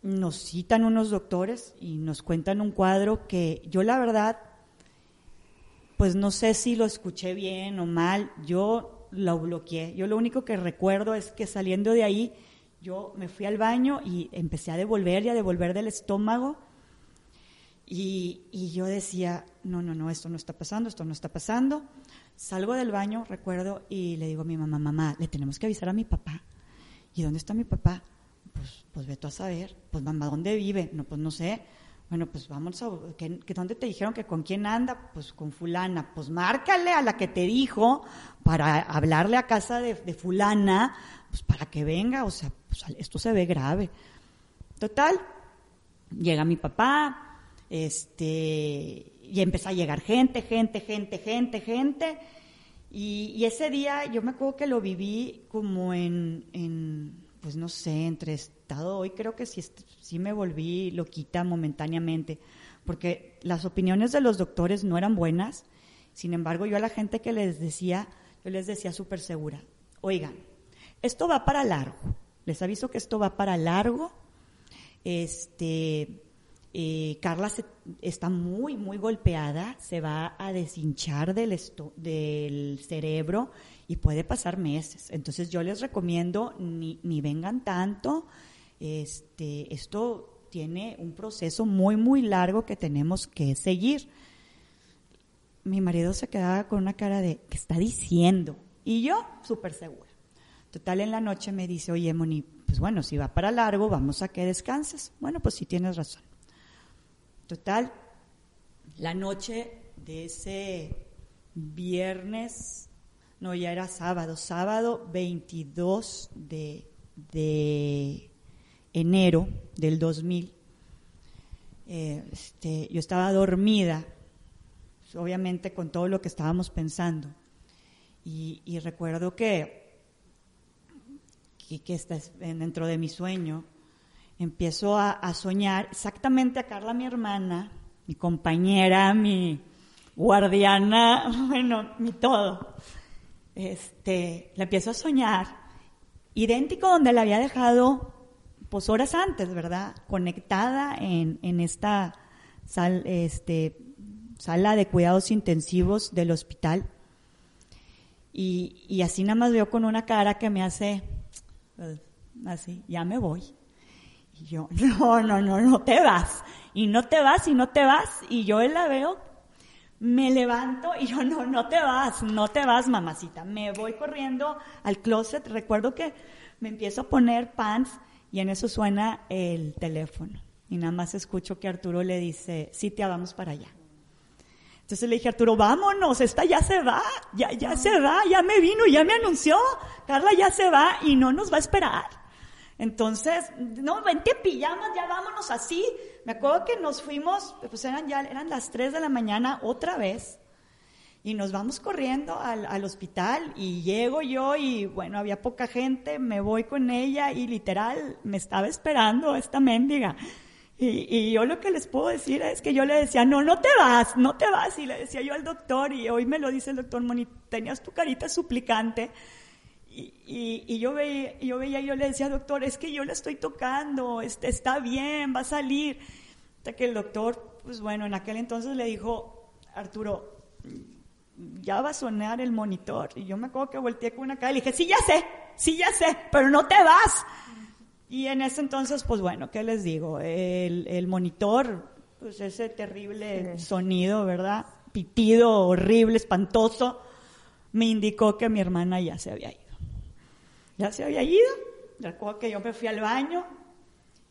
nos citan unos doctores y nos cuentan un cuadro que yo la verdad, pues no sé si lo escuché bien o mal, yo lo bloqueé. Yo lo único que recuerdo es que saliendo de ahí, yo me fui al baño y empecé a devolver y a devolver del estómago. Y, y, yo decía, no, no, no, esto no está pasando, esto no está pasando. Salgo del baño, recuerdo, y le digo a mi mamá, mamá, le tenemos que avisar a mi papá. ¿Y dónde está mi papá? Pues, pues ve tú a saber. Pues mamá, ¿dónde vive? No, pues no sé. Bueno, pues vamos a... ¿qué, ¿Dónde te dijeron que con quién anda? Pues con fulana. Pues márcale a la que te dijo para hablarle a casa de, de fulana, pues para que venga. O sea, pues esto se ve grave. Total, llega mi papá, este, y empieza a llegar gente, gente, gente, gente, gente. Y, ese día yo me acuerdo que lo viví como en, en pues no sé, entre estado, hoy creo que sí, sí me volví loquita momentáneamente, porque las opiniones de los doctores no eran buenas, sin embargo yo a la gente que les decía, yo les decía súper segura, oigan, esto va para largo, les aviso que esto va para largo, este, eh, Carla está muy, muy golpeada, se va a deshinchar del, del cerebro y puede pasar meses. Entonces yo les recomiendo ni, ni vengan tanto. Este, esto tiene un proceso muy, muy largo que tenemos que seguir. Mi marido se quedaba con una cara de, ¿qué está diciendo? Y yo, súper segura. Total, en la noche me dice, oye, Moni, pues bueno, si va para largo, vamos a que descanses. Bueno, pues sí tienes razón. Total, la noche de ese viernes, no, ya era sábado, sábado 22 de, de enero del 2000, eh, este, yo estaba dormida, obviamente con todo lo que estábamos pensando, y, recuerdo que, que, que dentro de mi sueño, empiezo a, soñar exactamente a Carla, mi hermana, mi compañera, mi guardiana, bueno, mi todo. Este, la empiezo a soñar, idéntico donde la había dejado, pues horas antes, ¿verdad? Conectada en, en esta sal, este, sala de cuidados intensivos del hospital. Y, y así nada más veo con una cara que me hace, pues, así, ya me voy. Y yo, no, no, no, no te vas. Y no te vas y no te vas. Y yo la veo, me levanto y yo, no, no te vas, no te vas, mamacita. Me voy corriendo al closet. Recuerdo que me empiezo a poner pants y en eso suena el teléfono. Y nada más escucho que Arturo le dice, sí, te vamos para allá. Entonces le dije, Arturo, vámonos, esta ya se va, ya, ya se va, ya me vino, ya me anunció, Carla ya se va y no nos va a esperar. Entonces, no, vente pijamas, ya vámonos así. Me acuerdo que nos fuimos, pues eran ya, eran las 3 de la mañana otra vez. Y nos vamos corriendo al, al, hospital y llego yo y bueno, había poca gente, me voy con ella y literal me estaba esperando esta mendiga. Y, y, yo lo que les puedo decir es que yo le decía, no, no te vas, no te vas. Y le decía yo al doctor, y hoy me lo dice el doctor Moni, tenías tu carita suplicante. Y, y, yo, veía, yo veía, yo le decía, doctor, es que yo le estoy tocando, este, está bien, va a salir. Hasta que el doctor, pues bueno, en aquel entonces le dijo, Arturo, ya va a sonar el monitor. Y yo me acuerdo que volteé con una cara y le dije, sí, ya sé, sí, ya sé, pero no te vas. Y en ese entonces, pues bueno, ¿qué les digo? El, el monitor, pues ese terrible sí. sonido, ¿verdad? Pitido, horrible, espantoso, me indicó que mi hermana ya se había ido ya se había ido. Recuerdo que yo me fui al baño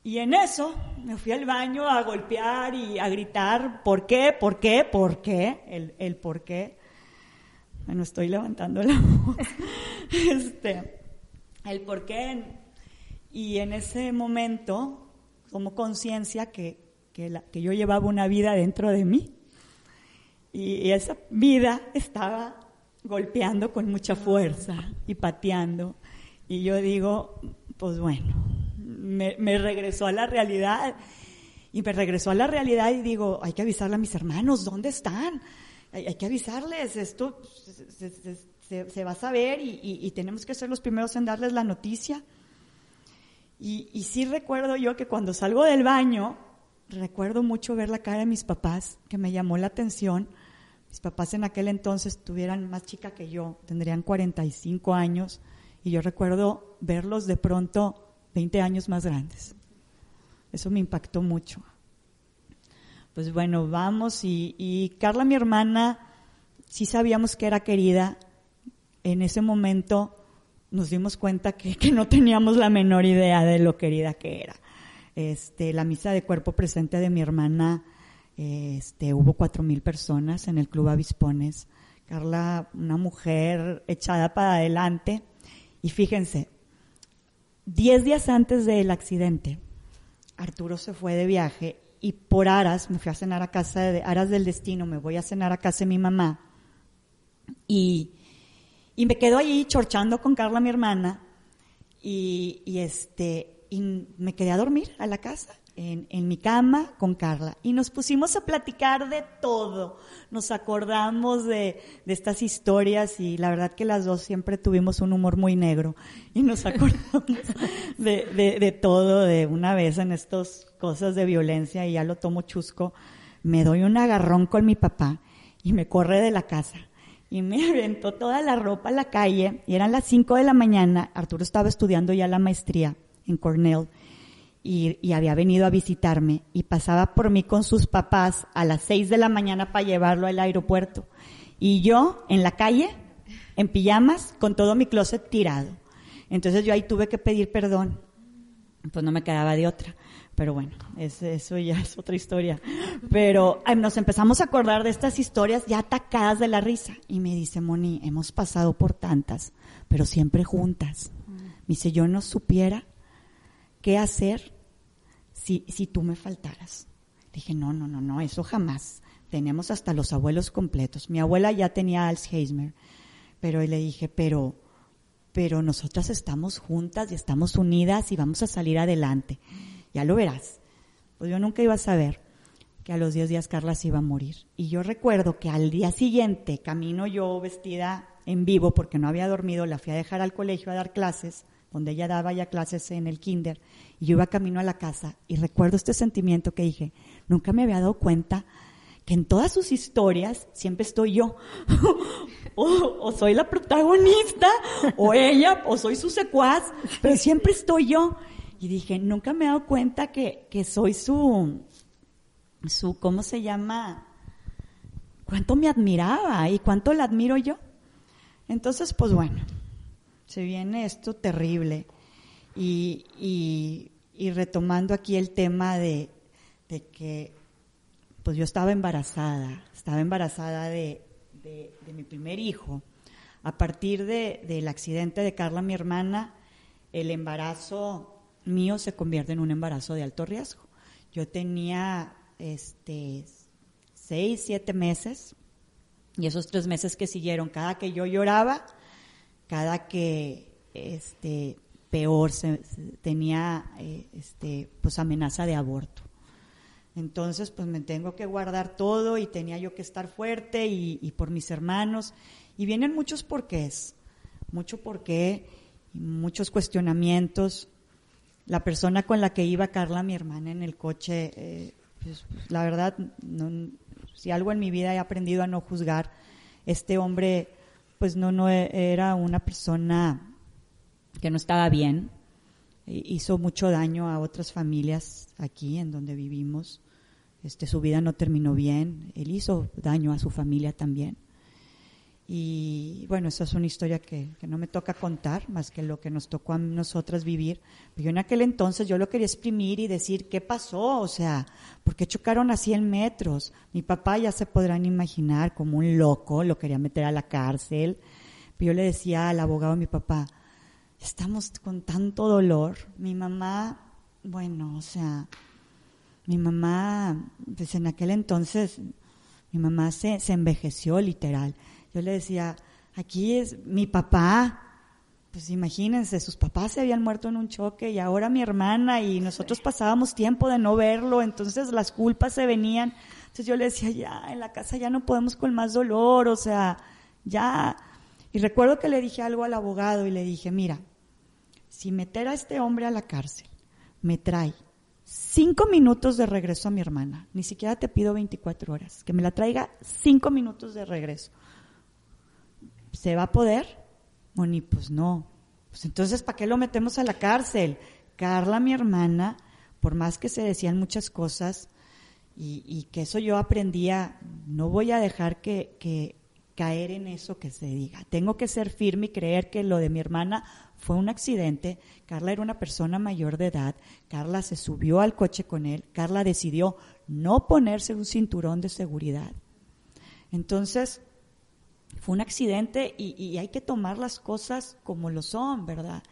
y en eso me fui al baño a golpear y a gritar, ¿por qué? ¿Por qué? ¿Por qué? El, el por qué. Bueno, estoy levantando la voz. este, el por qué. Y en ese momento tomo conciencia que, que, yo llevaba una vida dentro de mí. Y esa vida estaba golpeando con mucha fuerza y pateando. Y yo digo, pues bueno, me, regresó a la realidad. Y me regresó a la realidad y digo, hay que avisarle a mis hermanos, ¿dónde están? Hay, que avisarles, esto se, va a saber y, tenemos que ser los primeros en darles la noticia. Y, y sí recuerdo yo que cuando salgo del baño, recuerdo mucho ver la cara de mis papás, que me llamó la atención. Mis papás en aquel entonces tuvieran más chica que yo, tendrían 45 años, y yo recuerdo verlos de pronto 20 años más grandes. Eso me impactó mucho. Pues bueno, vamos, y, Carla, mi hermana, sí sabíamos que era querida. En ese momento nos dimos cuenta que, que no teníamos la menor idea de lo querida que era este, la misa de cuerpo presente de mi hermana, este, hubo cuatro mil personas en el Club Avispones. Carla, una mujer echada para adelante. Y fíjense, diez días antes del accidente, Arturo se fue de viaje y por Aras, me fui a cenar a casa de Aras del Destino, me voy a cenar a casa de mi mamá. Y, y me quedo allí chorchando con Carla, mi hermana, y, y este, y me quedé a dormir a la casa, en, mi cama con Carla. Y nos pusimos a platicar de todo. Nos acordamos de, de, estas historias y la verdad que las dos siempre tuvimos un humor muy negro. Y nos acordamos de, de, de todo, de una vez en estas cosas de violencia y ya lo tomo chusco. Me doy un agarrón con mi papá y me corre de la casa y me aventó toda la ropa a la calle y eran las 5 de la mañana. Arturo estaba estudiando ya la maestría en Cornell y, había venido a visitarme y pasaba por mí con sus papás a las seis de la mañana para llevarlo al aeropuerto. Y yo en la calle, en pijamas, con todo mi closet tirado. Entonces yo ahí tuve que pedir perdón. Pues no me quedaba de otra. Pero bueno, eso ya es otra historia. Pero nos empezamos a acordar de estas historias ya atacadas de la risa. Y me dice, Moni, hemos pasado por tantas, pero siempre juntas. Me dice, yo no supiera qué hacer si, tú me faltaras. Dije, no, no, no, no, eso jamás. Tenemos hasta los abuelos completos. Mi abuela ya tenía Alzheimer, pero le dije, pero, pero nosotras estamos juntas y estamos unidas y vamos a salir adelante. Ya lo verás. Pues yo nunca iba a saber que a los 10 días Carla se iba a morir. Y yo recuerdo que al día siguiente, camino yo vestida en vivo porque no había dormido, la fui a dejar al colegio a dar clases donde ella daba ya clases en el kinder, y yo iba camino a la casa y recuerdo este sentimiento que dije, nunca me había dado cuenta que en todas sus historias siempre estoy yo. o, soy la protagonista, o ella, o soy su secuaz, pero siempre estoy yo. Y dije, nunca me he dado cuenta que, que soy su, su, ¿cómo se llama? Cuánto me admiraba y cuánto la admiro yo. Entonces, pues bueno, se viene esto terrible. Y, retomando aquí el tema de, que pues yo estaba embarazada, estaba embarazada de, mi primer hijo. A partir del accidente de Carla, mi hermana, el embarazo mío se convierte en un embarazo de alto riesgo. Yo tenía este seis, siete meses, y esos tres meses que siguieron, cada que yo lloraba, cada que este peor tenía eh, este pues amenaza de aborto. Entonces, pues me tengo que guardar todo y tenía yo que estar fuerte y, por mis hermanos. Y vienen muchos porqués, mucho porqué, muchos cuestionamientos. La persona con la que iba Carla, mi hermana, en el coche, eh, pues, la verdad, si algo en mi vida he aprendido a no juzgar, este hombre pues no, no e, era una persona que no estaba bien, hizo mucho daño a otras familias aquí en donde vivimos. Este, su vida no terminó bien, él hizo daño a su familia también. Y bueno, esa es una historia que, no me toca contar, más que lo que nos tocó a nosotras vivir. Pero yo en aquel entonces yo lo quería exprimir y decir, ¿qué pasó? O sea, ¿por qué chocaron a 100 metros? Mi papá ya se podrán imaginar como un loco, lo quería meter a la cárcel. Pero yo le decía al abogado de mi papá, estamos con tanto dolor. Mi mamá, bueno, o sea, mi mamá, pues en aquel entonces, mi mamá se, se envejeció literal yo le decía, aquí es mi papá, pues imagínense, sus papás se habían muerto en un choque y ahora mi hermana y nosotros pasábamos tiempo de no verlo, entonces las culpas se venían. Entonces yo le decía, ya, en la casa ya no podemos con más dolor, o sea, ya. Y recuerdo que le dije algo al abogado y le dije, mira, si meter a este hombre a la cárcel me trae cinco minutos de regreso a mi hermana, ni siquiera te pido 24 horas, que me la traiga cinco minutos de regreso. ¿Se va a poder? Moni, pues no. Pues entonces, ¿para qué lo metemos a la cárcel? Carla, mi hermana, por más que se decían muchas cosas y, que eso yo aprendía, no voy a dejar que, que caer en eso que se diga. Tengo que ser firme y creer que lo de mi hermana fue un accidente. Carla era una persona mayor de edad. Carla se subió al coche con él. Carla decidió no ponerse un cinturón de seguridad. Entonces, fue un accidente y, hay que tomar las cosas como lo son, ¿verdad?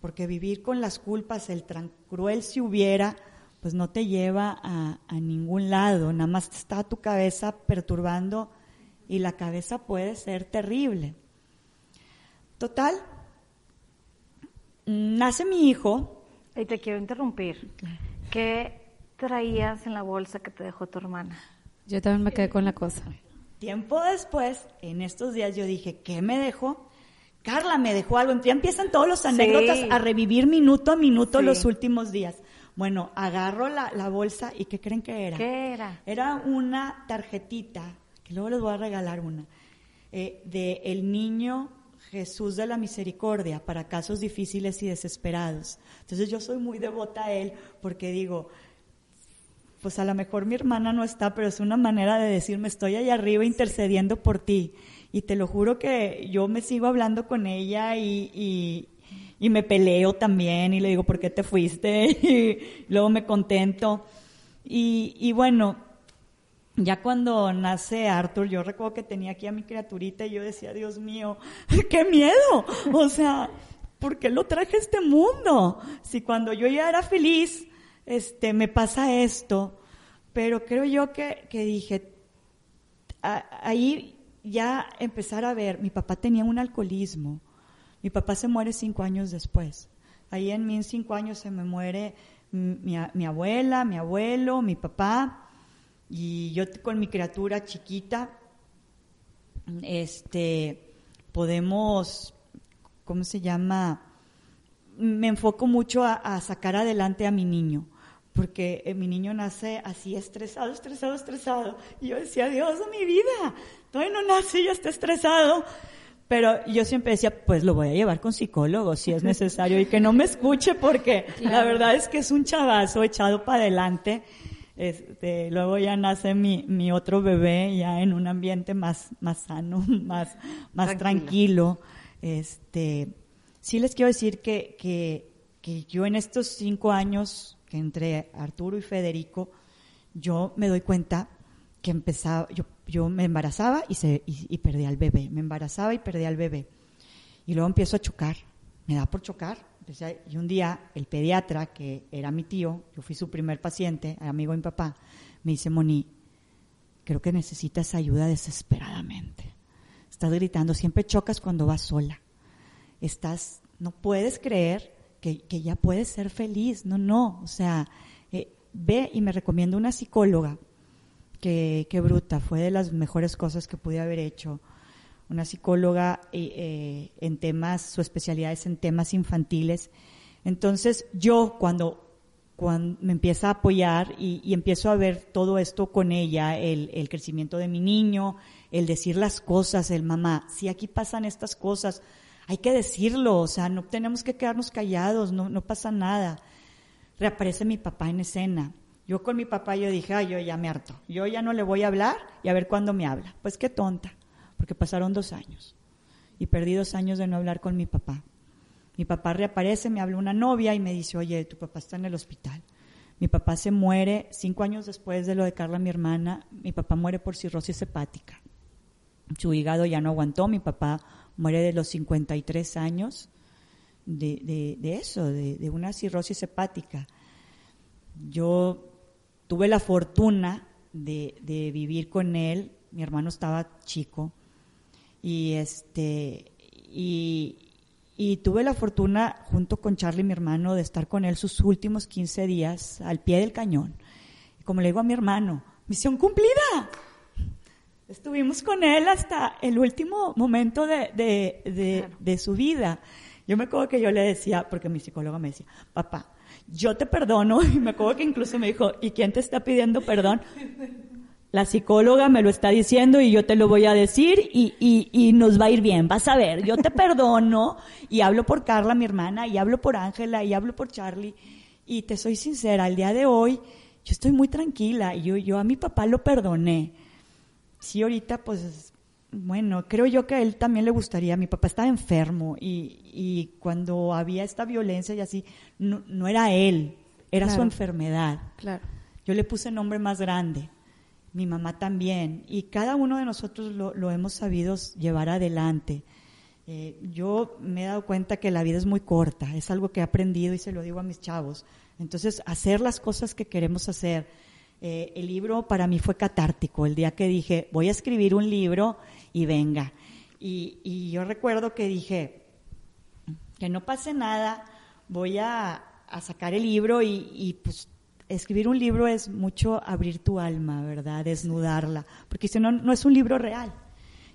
Porque vivir con las culpas, el tan cruel si hubiera, pues no te lleva a, a ningún lado, nada más está tu cabeza perturbando y la cabeza puede ser terrible. Total, nace mi hijo. Y te quiero interrumpir. ¿Qué traías en la bolsa que te dejó tu hermana? Yo también me quedé con la cosa. Tiempo después, en estos días, yo dije, ¿qué me dejó? Carla me dejó algo. Ya empiezan todos los anécdotas a revivir minuto a minuto los últimos días. Bueno, agarro la, la, bolsa y ¿qué creen que era? ¿Qué era? Era una tarjetita, que luego les voy a regalar una, eh, de el niño Jesús de la Misericordia para casos difíciles y desesperados. Entonces yo soy muy devota a él porque digo, pues a lo mejor mi hermana no está, pero es una manera de decirme, estoy allá arriba intercediendo por ti. Y te lo juro que yo me sigo hablando con ella y, y, me peleo también y le digo, ¿por qué te fuiste? Y luego me contento. Y, y bueno, ya cuando nace Arthur, yo recuerdo que tenía aquí a mi criaturita y yo decía, Dios mío, qué miedo. O sea, ¿por qué lo traje a este mundo? Si cuando yo ya era feliz, este, me pasa esto, pero creo yo que, que dije, ahí ya empezar a ver, mi papá tenía un alcoholismo, mi papá se muere cinco años después, ahí en mí en cinco años se me muere mi, mi abuela, mi abuelo, mi papá, y yo con mi criatura chiquita, este, podemos, ¿cómo se llama? Me enfoco mucho a sacar adelante a mi niño porque eh, mi niño nace así estresado, estresado, estresado. Y yo decía, Dios, mi vida, todavía no nace y ya está estresado. Pero yo siempre decía, pues lo voy a llevar con psicólogo si es necesario y que no me escuche porque la verdad es que es un chavazo echado para adelante. Este, luego ya nace mi, mi otro bebé ya en un ambiente más, más sano, más, más tranquilo. Este, sí les quiero decir que, que, que yo en estos cinco años entre Arturo y Federico, yo me doy cuenta que empezaba, yo, me embarazaba y, se, y, perdía al bebé, me embarazaba y perdía al bebé. Y luego empiezo a chocar, me da por chocar. y un día el pediatra, que era mi tío, yo fui su primer paciente, amigo de mi papá, me dice, Moni, creo que necesitas ayuda desesperadamente. Estás gritando, siempre chocas cuando vas sola. Estás, no puedes creer que, ya puedes ser feliz. No, no, o sea, eh, ve y me recomiendo una psicóloga, que, bruta, fue de las mejores cosas que pude haber hecho. Una psicóloga eh, eh, en temas, su especialidad es en temas infantiles. Entonces yo cuando, cuando me empieza a apoyar y, empiezo a ver todo esto con ella, el, el, crecimiento de mi niño, el decir las cosas, el mamá, si aquí pasan estas cosas, hay que decirlo, o sea, no tenemos que quedarnos callados, no, no pasa nada. Reaparece mi papá en escena. Yo con mi papá yo dije, ay, yo ya me harto, yo ya no le voy a hablar y a ver cuándo me habla. Pues qué tonta, porque pasaron dos años y perdí dos años de no hablar con mi papá. Mi papá reaparece, me habla una novia y me dice, oye, tu papá está en el hospital. Mi papá se muere cinco años después de lo de Carla, mi hermana. Mi papá muere por cirrosis hepática. Su hígado ya no aguantó. Mi papá muere de los 53 años de, de, eso, de, una cirrosis hepática. Yo tuve la fortuna de, vivir con él, mi hermano estaba chico, Y este, y, y tuve la fortuna, junto con Charlie, mi hermano, de estar con él sus últimos 15 días al pie del cañón. Como le digo a mi hermano, misión cumplida. Estuvimos con él hasta el último momento de, de, de, de su vida. Yo me acuerdo que yo le decía, porque mi psicóloga me decía, papá, yo te perdono, y me acuerdo que incluso me dijo, ¿y quién te está pidiendo perdón? La psicóloga me lo está diciendo y yo te lo voy a decir y, y, y nos va a ir bien, vas a ver, yo te perdono y hablo por Carla, mi hermana, y hablo por Ángela, y hablo por Charlie, y te soy sincera, al día de hoy yo estoy muy tranquila, yo, yo a mi papá lo perdoné. Sí, ahorita pues bueno, creo yo que a él también le gustaría. Mi papá estaba enfermo y, y cuando había esta violencia y así, no, no era él, era su enfermedad. Claro. Yo le puse nombre más grande, mi mamá también, y cada uno de nosotros lo, lo hemos sabido llevar adelante. Eh, yo me he dado cuenta que la vida es muy corta, es algo que he aprendido y se lo digo a mis chavos. Entonces, hacer las cosas que queremos hacer. Eh, el libro para mí fue catártico, el día que dije, voy a escribir un libro y venga. Y, y yo recuerdo que dije, que no pase nada, voy a, sacar el libro y, pues escribir un libro es mucho abrir tu alma, ¿verdad? Desnudarla, porque si no, no es un libro real.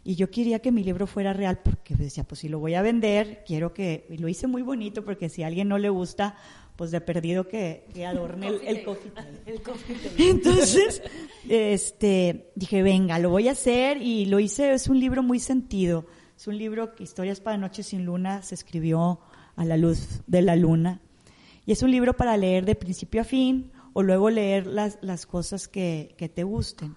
Y yo quería que mi libro fuera real porque decía, pues si lo voy a vender, quiero que, y lo hice muy bonito porque si a alguien no le gusta, pues de perdido que, que adorne el, el coffee table. Entonces, este, dije, venga, lo voy a hacer y lo hice, es un libro muy sentido. Es un libro que Historias para Noches sin Luna se escribió a la luz de la luna. Y es un libro para leer de principio a fin o luego leer las, las cosas que, que te gusten.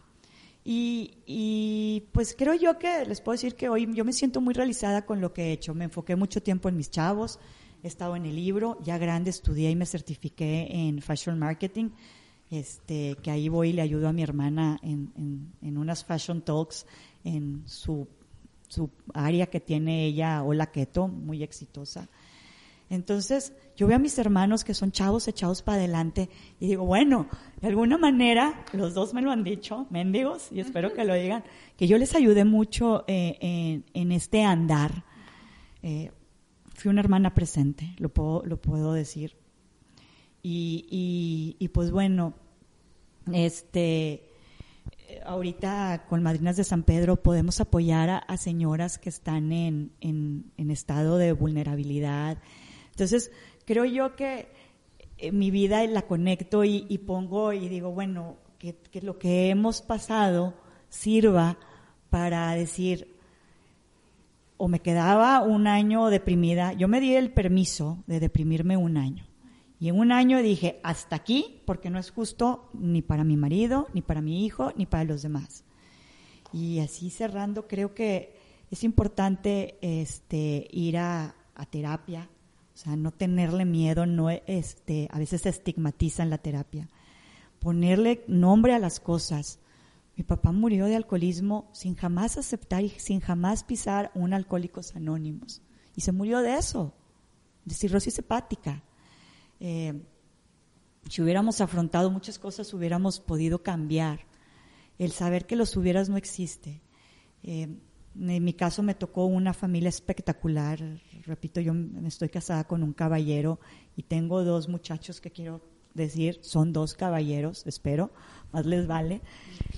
Y, y, pues creo yo que les puedo decir que hoy yo me siento muy realizada con lo que he hecho. Me enfoqué mucho tiempo en mis chavos, he estado en el libro, ya grande estudié y me certifiqué en Fashion Marketing, este, que ahí voy y le ayudo a mi hermana en, en, en unas Fashion Talks en su, su área que tiene ella, Hola Keto, muy exitosa. Entonces, yo veo a mis hermanos que son chavos echados para adelante y digo, bueno, de alguna manera, los dos me lo han dicho, mendigos, y espero que lo digan, que yo les ayudé mucho eh, en, en, este andar. Eh, fui una hermana presente, lo puedo, lo puedo decir. Y, y, pues bueno, este, ahorita con Madrinas de San Pedro podemos apoyar a, señoras que están en, en, estado de vulnerabilidad. Entonces, creo yo que eh, mi vida la conecto y, pongo y digo, bueno, que, lo que hemos pasado sirva para decir, o me quedaba un año deprimida, yo me di el permiso de deprimirme un año. Y en un año dije, hasta aquí, porque no es justo ni para mi marido, ni para mi hijo, ni para los demás. Y así cerrando, creo que es importante este, ir a, a terapia, o sea, no tenerle miedo, no este, a veces se estigmatiza en la terapia. Ponerle nombre a las cosas. Mi papá murió de alcoholismo sin jamás aceptar y sin jamás pisar un Alcohólicos Anónimos. Y se murió de eso, de cirrosis hepática. Eh, si hubiéramos afrontado muchas cosas, hubiéramos podido cambiar. El saber que los hubieras no existe. Eh, en mi caso me tocó una familia espectacular. Repito, yo estoy casada con un caballero y tengo dos muchachos que quiero decir, son dos caballeros, espero, más les vale.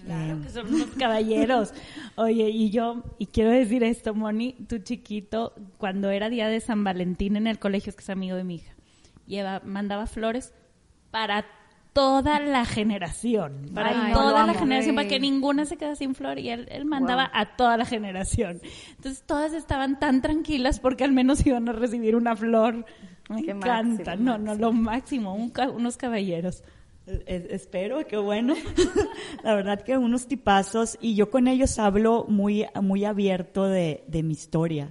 Claro eh, que son unos caballeros. Oye, y yo, y quiero decir esto, Moni, tu chiquito, cuando era día de San Valentín en el colegio, es que es amigo de mi hija, lleva, mandaba flores para toda la generación, para Ay, toda la generación, para que ninguna se quedara sin flor y él, él mandaba wow. a toda la generación. Entonces todas estaban tan tranquilas porque al menos iban a recibir una flor. Me Qué encanta, máximo, no, no, lo máximo, un, unos caballeros. Eh, espero, que bueno. la verdad que unos tipazos y yo con ellos hablo muy, muy abierto de, de mi historia.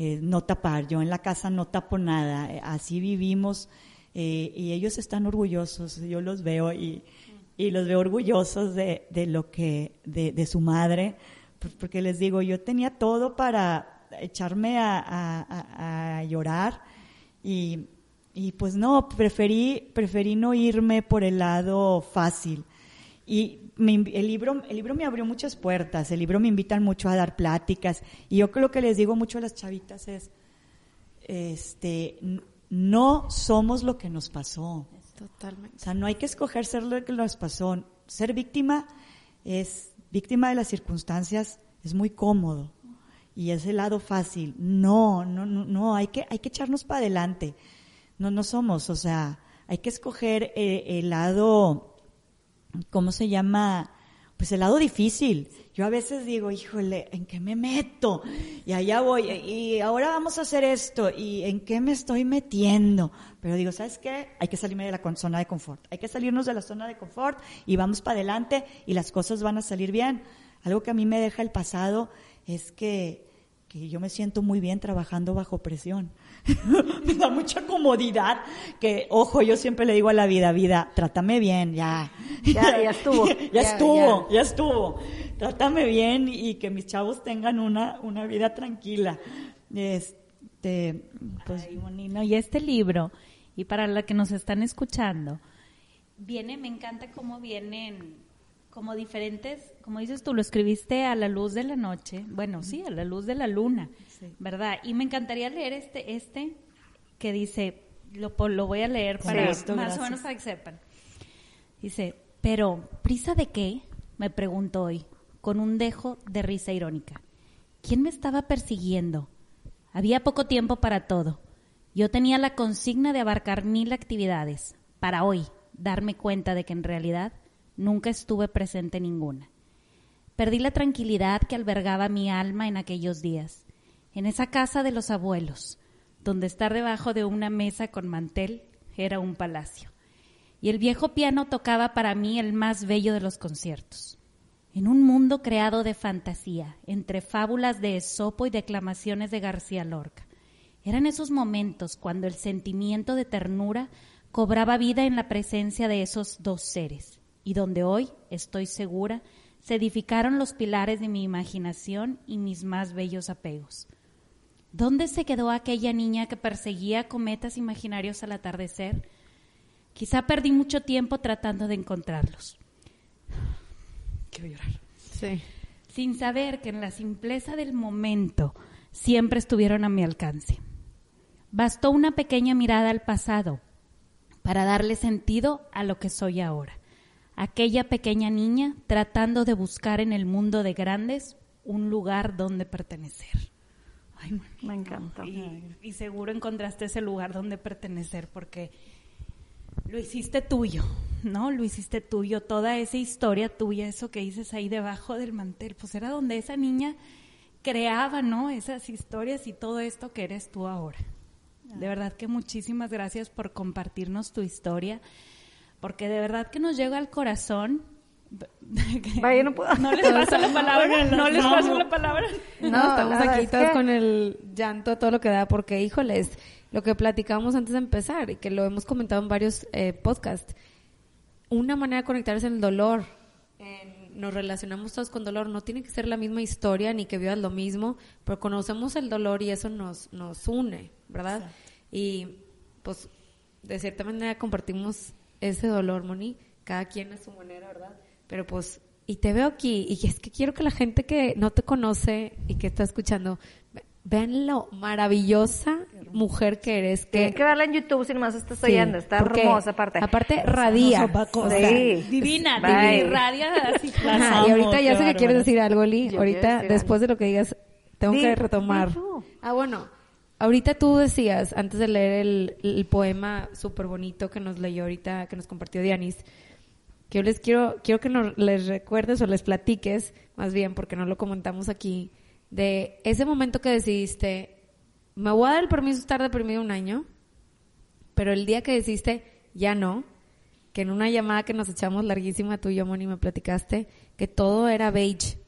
Eh, no tapar, yo en la casa no tapo nada, eh, así vivimos eh, y ellos están orgullosos, yo los veo y, y los veo orgullosos de, de lo que, de, de, su madre, porque les digo, yo tenía todo para echarme a, a, a llorar y, y, pues no, preferí, preferí no irme por el lado fácil. Y me el, libro, el libro me abrió muchas puertas, el libro me invitan mucho a dar pláticas. Y yo creo que les digo mucho a las chavitas es, este, no somos lo que nos pasó. Totalmente. O sea, no hay que escoger ser lo que nos pasó. Ser víctima es víctima de las circunstancias, es muy cómodo y es el lado fácil. No, no, no, no, hay que, hay que echarnos para adelante. No, no somos, o sea, hay que escoger eh, el lado, ¿cómo se llama? Pues el lado difícil. Yo a veces digo, híjole, ¿en qué me meto? Y allá voy, y ahora vamos a hacer esto, ¿y en qué me estoy metiendo? Pero digo, ¿sabes qué? Hay que salirme de la zona de confort. Hay que salirnos de la zona de confort y vamos para adelante y las cosas van a salir bien. Algo que a mí me deja el pasado es que, que yo me siento muy bien trabajando bajo presión. me da mucha comodidad que, ojo, yo siempre le digo a la vida, vida, trátame bien, ya. Ya- ya estuvo. ya, Ya, estuvo, ya. estuvo. Trátame bien y que mis chavos tengan una, una vida tranquila. Este, pues, Ay, Monino, y este libro, y para la que nos están escuchando, viene, me encanta cómo vienen como diferentes, como dices tú, lo escribiste a la luz de la noche, bueno, sí, a la luz de la luna, ¿verdad? Y me encantaría leer este, este que dice, lo, lo voy a leer para más gracias. o menos para que sepan. Dice, pero, ¿prisa de qué? Me pregunto hoy, con un dejo de risa irónica. ¿Quién me estaba persiguiendo? Había poco tiempo para todo. Yo tenía la consigna de abarcar mil actividades, para hoy darme cuenta de que en realidad nunca estuve presente en ninguna. Perdí la tranquilidad que albergaba mi alma en aquellos días, en esa casa de los abuelos, donde estar debajo de una mesa con mantel era un palacio. Y el viejo piano tocaba para mí el más bello de los conciertos. En un mundo creado de fantasía, entre fábulas de Esopo y declamaciones de García Lorca. Eran esos momentos cuando el sentimiento de ternura cobraba vida en la presencia de esos dos seres, y donde hoy, estoy segura, se edificaron los pilares de mi imaginación y mis más bellos apegos. ¿Dónde se quedó aquella niña que perseguía cometas imaginarios al atardecer? Quizá perdí mucho tiempo tratando de encontrarlos. Quiero llorar. Sí. Sin saber que en la simpleza del momento siempre estuvieron a mi alcance. Bastó una pequeña mirada al pasado para darle sentido a lo que soy ahora. Aquella pequeña niña tratando de buscar en el mundo de grandes un lugar donde pertenecer. Ay, Me encantó. y, y seguro encontraste ese lugar donde pertenecer porque lo hiciste tuyo, ¿no? Lo hiciste tuyo, toda esa historia tuya, eso que dices ahí debajo del mantel, pues era donde esa niña creaba, ¿no? Esas historias y todo esto que eres tú ahora. De verdad que muchísimas gracias por compartirnos tu historia, porque de verdad que nos llega al corazón. Vaya, no puedo. No les paso la palabra, no les paso la palabra. No, No, estamos aquí es todos que- con el llanto, todo lo que da, porque, híjoles, lo que platicábamos antes de empezar y que lo hemos comentado en varios eh, podcasts, una manera de conectarse en el dolor. En- nos relacionamos todos con dolor, no tiene que ser la misma historia ni que vivas lo mismo, pero conocemos el dolor y eso nos, nos une, ¿verdad? Y pues de cierta manera compartimos ese dolor, Moni, cada quien a su manera, ¿verdad? Pero pues, y te veo aquí, y es que quiero que la gente que no te conoce y que está escuchando, ve- vean lo maravillosa mujer que eres, que Tienen que verla en YouTube si nomás estás Sí, oyendo. Está porque hermosa aparte. Aparte radia. Sí. Divina, Bye. divina, radia así. Y ahorita ya sé que quieres decir algo, Eli. Yo ahorita, después de lo que digas, tengo que retomar. Ah, bueno. Ahorita tú decías, antes de leer el, el poema súper bonito que nos leyó ahorita, que nos compartió Dianis, que yo les quiero, quiero que nos, les recuerdes o les platiques, más bien, porque no lo comentamos aquí, de ese momento que decidiste, me voy a dar el permiso de estar deprimido un año, pero el día que decidiste, ya no, que en una llamada que nos echamos larguísima tú y yo, Moni, me platicaste que todo era beige.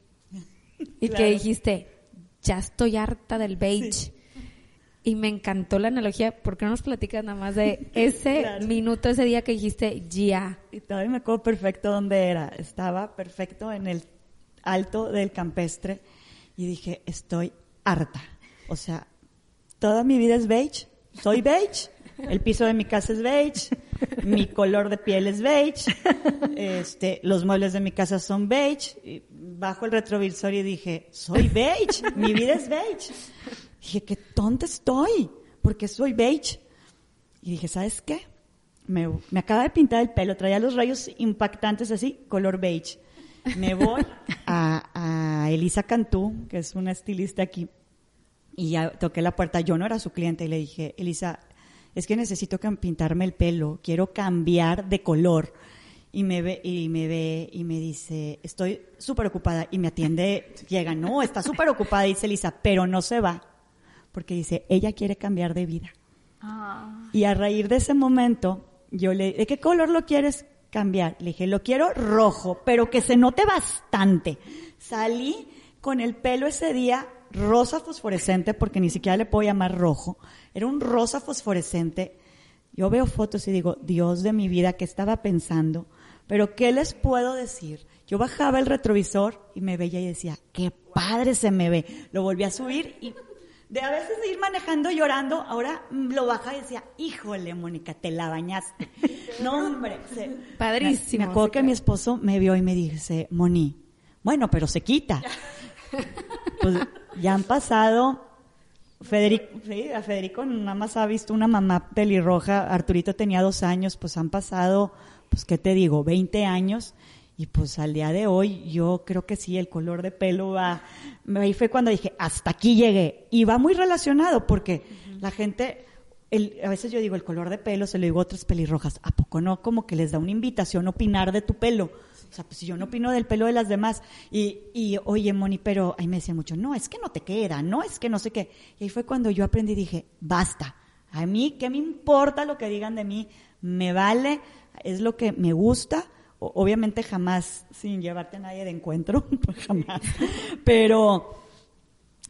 Y que dijiste, ya estoy harta del beige. Y me encantó la analogía. ¿Por qué no nos platicas nada más de ese Claro. minuto, ese día que dijiste, ya? Y todavía me acuerdo perfecto dónde era. Estaba perfecto en el alto del campestre y dije, estoy harta. O sea, toda mi vida es beige. Soy beige. El piso de mi casa es beige. mi color de piel es beige, este, los muebles de mi casa son beige, y bajo el retrovisor y dije, soy beige, mi vida es beige. Dije, qué tonta estoy, porque soy beige. Y dije, ¿sabes qué? Me, me acaba de pintar el pelo, traía los rayos impactantes así, color beige. Me voy a, a Elisa Cantú, que es una estilista aquí, y ya toqué la puerta. Yo no era su cliente y le dije, Elisa, es que necesito pintarme el pelo, quiero cambiar de color. Y me ve, y me ve, y me dice, estoy súper ocupada. Y me atiende, llega, no, está súper ocupada, dice Elisa, pero no se va. Porque dice, ella quiere cambiar de vida. Ah. Y a raíz de ese momento, yo le, ¿de qué color lo quieres cambiar? Le dije, lo quiero rojo, pero que se note bastante. Salí con el pelo ese día rosa fosforescente, porque ni siquiera le puedo llamar rojo. Era un rosa fosforescente. Yo veo fotos y digo, Dios de mi vida, ¿qué estaba pensando? Pero ¿qué les puedo decir? Yo bajaba el retrovisor y me veía y decía, qué padre se me ve. Lo volví a subir y de a veces ir manejando llorando, ahora mm, lo baja y decía, híjole, Mónica, te la bañaste. No, hombre. se- Padrísimo, Me, me acuerdo sí, que mi esposo me vio y me dice, Moni, bueno, pero se quita. Pues ya han pasado, Federico, sí, a Federico nada más ha visto una mamá pelirroja, Arturito tenía dos años, pues han pasado, pues qué te digo, 20 años. Y pues al día de hoy yo creo que sí, el color de pelo va, ahí fue cuando dije, hasta aquí llegué. Y va muy relacionado porque la gente, el- a veces yo digo, el color de pelo se lo digo a otras pelirrojas, ¿a poco no? Como que les da una invitación a opinar de tu pelo. O sea, pues si yo no opino del pelo de las demás. Y, y oye, Moni, pero ahí me decían mucho, no, es que no te queda, no, es que no sé qué. Y ahí fue cuando yo aprendí y dije, basta. A mí, ¿qué me importa lo que digan de mí? Me vale, es lo que me gusta. Obviamente jamás sin llevarte a nadie de encuentro, pues jamás. Pero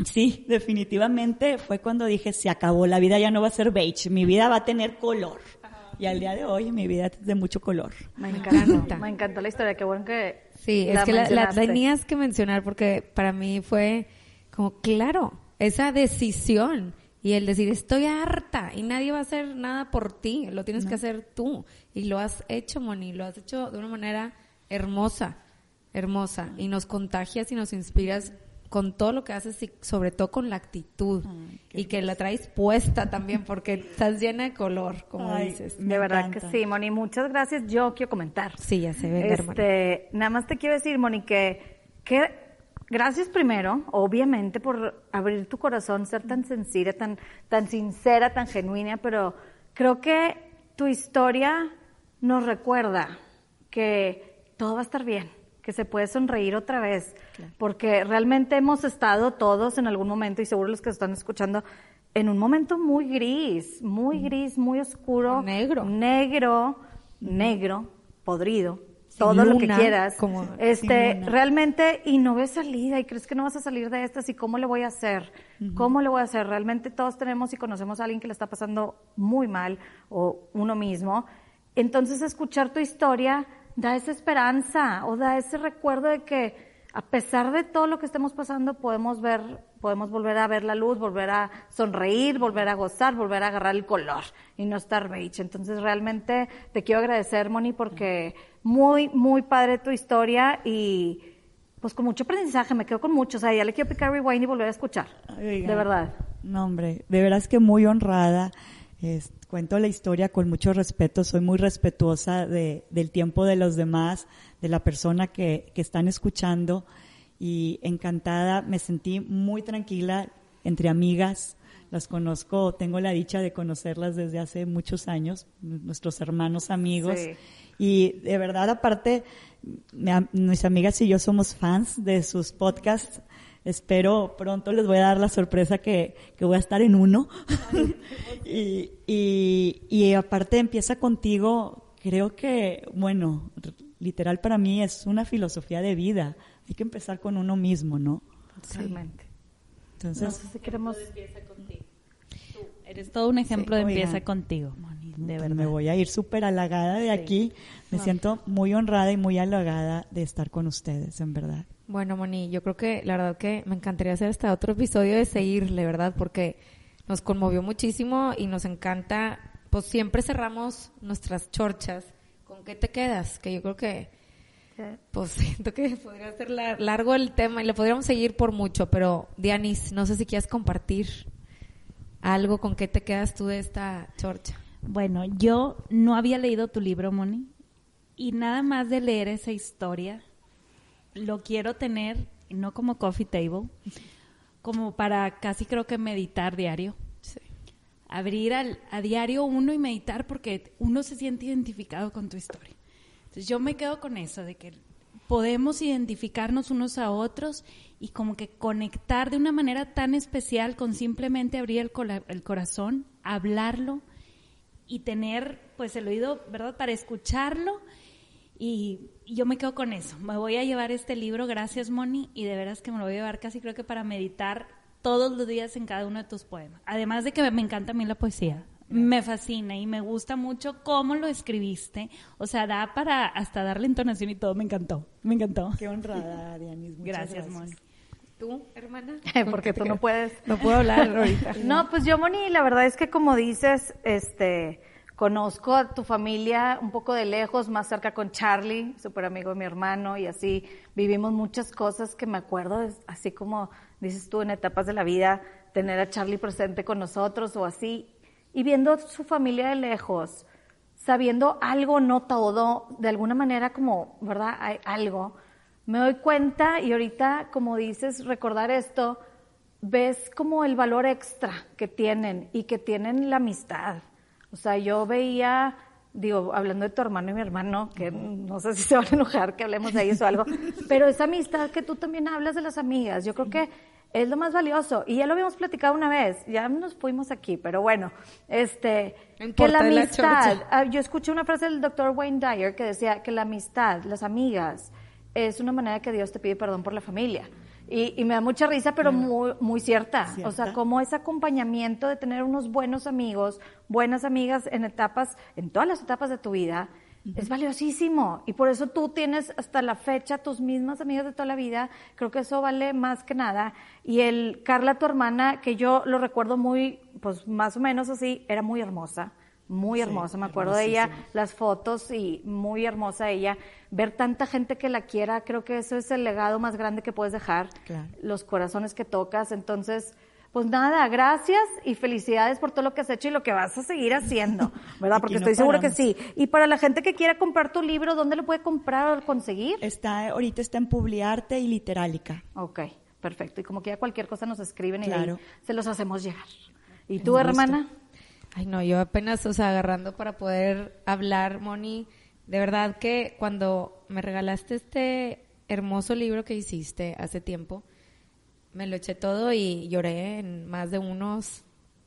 sí, definitivamente fue cuando dije, se acabó, la vida ya no va a ser beige, mi vida va a tener color. Y al día de hoy mi vida es de mucho color. Me encanta. me encantó la historia, qué bueno que Sí, es que la, la tenías que mencionar porque para mí fue como, claro, esa decisión y el decir, estoy harta y nadie va a hacer nada por ti, lo tienes que hacer tú. Y lo has hecho, Moni, lo has hecho de una manera hermosa, hermosa. Y nos contagias y nos inspiras con todo lo que haces y sobre todo con la actitud. y que la traes puesta también porque estás llena de color, como Ay, dices. De verdad encanta. que sí, Moni, muchas gracias. Yo quiero comentar. Sí, ya se ve, hermana. Este, nada más te quiero decir, Moni, que, que gracias primero, obviamente, por abrir tu corazón, ser tan sencilla, tan, tan sincera, tan genuina, pero creo que tu historia nos recuerda que todo va a estar bien, que se puede sonreír otra vez, porque realmente hemos estado todos en algún momento, y seguro los que están escuchando, en un momento muy gris, muy gris, muy oscuro. Negro. Negro, negro, podrido, Todo lo que quieras. como- este, realmente, y no ves salida, y crees que no vas a salir de estas, y cómo le voy a hacer, cómo le voy a hacer. Realmente todos tenemos y conocemos a alguien que le está pasando muy mal, o uno mismo. Entonces, escuchar tu historia da esa esperanza, o da ese recuerdo de que a pesar de todo lo que estemos pasando, podemos ver, podemos volver a ver la luz, volver a sonreír, volver a gozar, volver a agarrar el color y no estar beige. Entonces, realmente te quiero agradecer, Moni, porque muy, muy padre tu historia y pues con mucho aprendizaje, me quedo con mucho. O sea, ya le quiero picar rewind y volver a escuchar. Oiga. De verdad. No, hombre, de veras que muy honrada. Es- cuento la historia con mucho respeto, soy muy respetuosa de, del tiempo de los demás, de la persona que, que están escuchando y encantada, me sentí muy tranquila entre amigas, las conozco, tengo la dicha de conocerlas desde hace muchos años, nuestros hermanos amigos. Sí. Y de verdad, aparte, me mis amigas y yo somos fans de sus podcasts. Espero pronto les voy a dar la sorpresa que, que voy a estar en uno. y, y, y aparte empieza contigo, creo que, bueno, literal para mí es una filosofía de vida. Hay que empezar con uno mismo, ¿no? Realmente. Entonces, No sé si queremos... Eres todo un ejemplo Sí, de empieza contigo, Moni, de pues verdad. me voy a ir súper halagada de aquí. Me siento muy honrada y muy halagada de estar con ustedes, en verdad. Bueno, Moni, yo creo que la verdad que me encantaría hacer hasta otro episodio de seguirle, ¿verdad? Porque nos conmovió muchísimo y nos encanta pues siempre cerramos nuestras chorchas. ¿Con qué te quedas? Que yo creo que, pues siento que podría ser largo el tema y le podríamos seguir por mucho, pero Dianis, no sé si quieres compartir algo con qué te quedas tú de esta chorcha. Bueno, yo no había leído tu libro, Moni, y nada más de leer esa historia, lo quiero tener, no como coffee table, como para casi creo que meditar diario. Abrir al, a diario uno y meditar porque uno se siente identificado con tu historia. Entonces yo me quedo con eso, de que podemos identificarnos unos a otros y como que conectar de una manera tan especial con simplemente abrir el, el corazón, hablarlo y tener pues el oído, ¿verdad?, para escucharlo y, yo me quedo con eso. Me voy a llevar este libro, gracias Moni, y de veras que me lo voy a llevar casi creo que para meditar todos los días en cada uno de tus poemas. Además de que me encanta a mí la poesía. Me fascina y me gusta mucho cómo lo escribiste. O sea, da para hasta darle entonación y todo. Me encantó. Me encantó. Qué honrada, Dianis. Gracias, Moni. ¿Tú, hermana? Porque tú no puedes. No puedo hablar ahorita. no, pues yo, Moni, la verdad es que como dices, este Conozco a tu familia un poco de lejos, más cerca con Charlie, súper amigo de mi hermano, y así vivimos muchas cosas que me acuerdo, así como dices tú en etapas de la vida, tener a Charlie presente con nosotros o así, y viendo su familia de lejos, sabiendo algo, no todo, de alguna manera como, ¿verdad? Hay algo. Me doy cuenta y ahorita, como dices, recordar esto, ves como el valor extra que tienen y que tienen la amistad. O sea, yo veía, digo, hablando de tu hermano y mi hermano, que no sé si se van a enojar que hablemos de ellos o algo, pero esa amistad que tú también hablas de las amigas, yo creo que es lo más valioso. Y ya lo habíamos platicado una vez, ya nos fuimos aquí, pero bueno, este, que la amistad, ah, yo escuché una frase del doctor Wayne Dyer que decía que la amistad, las amigas, es una manera que Dios te pide perdón por la familia. Y, me da mucha risa, pero muy, muy cierta. O sea, como ese acompañamiento de tener unos buenos amigos, buenas amigas en etapas, en todas las etapas de tu vida, es valiosísimo. Y por eso tú tienes hasta la fecha tus mismas amigas de toda la vida. Creo que eso vale más que nada. Y el Carla, tu hermana, que yo lo recuerdo muy, pues más o menos así, era muy hermosa muy hermosa, me acuerdo de ella, las fotos y muy hermosa ella. Ver tanta gente que la quiera, creo que eso es el legado más grande que puedes dejar, los corazones que tocas. Entonces, pues nada, gracias y felicidades por todo lo que has hecho y lo que vas a seguir haciendo, ¿verdad? Porque estoy segura que sí. Y para la gente que quiera comprar tu libro, ¿dónde lo puede comprar o conseguir? Está, ahorita está en Publiarte y Literálica. Ok, perfecto. Y como que ya cualquier cosa nos escriben y se los hacemos llegar. ¿Y tú, hermana? Ay, no, yo apenas, o sea, agarrando para poder hablar, Moni. De verdad que cuando me regalaste este hermoso libro que hiciste hace tiempo, me lo eché todo y lloré en más de unos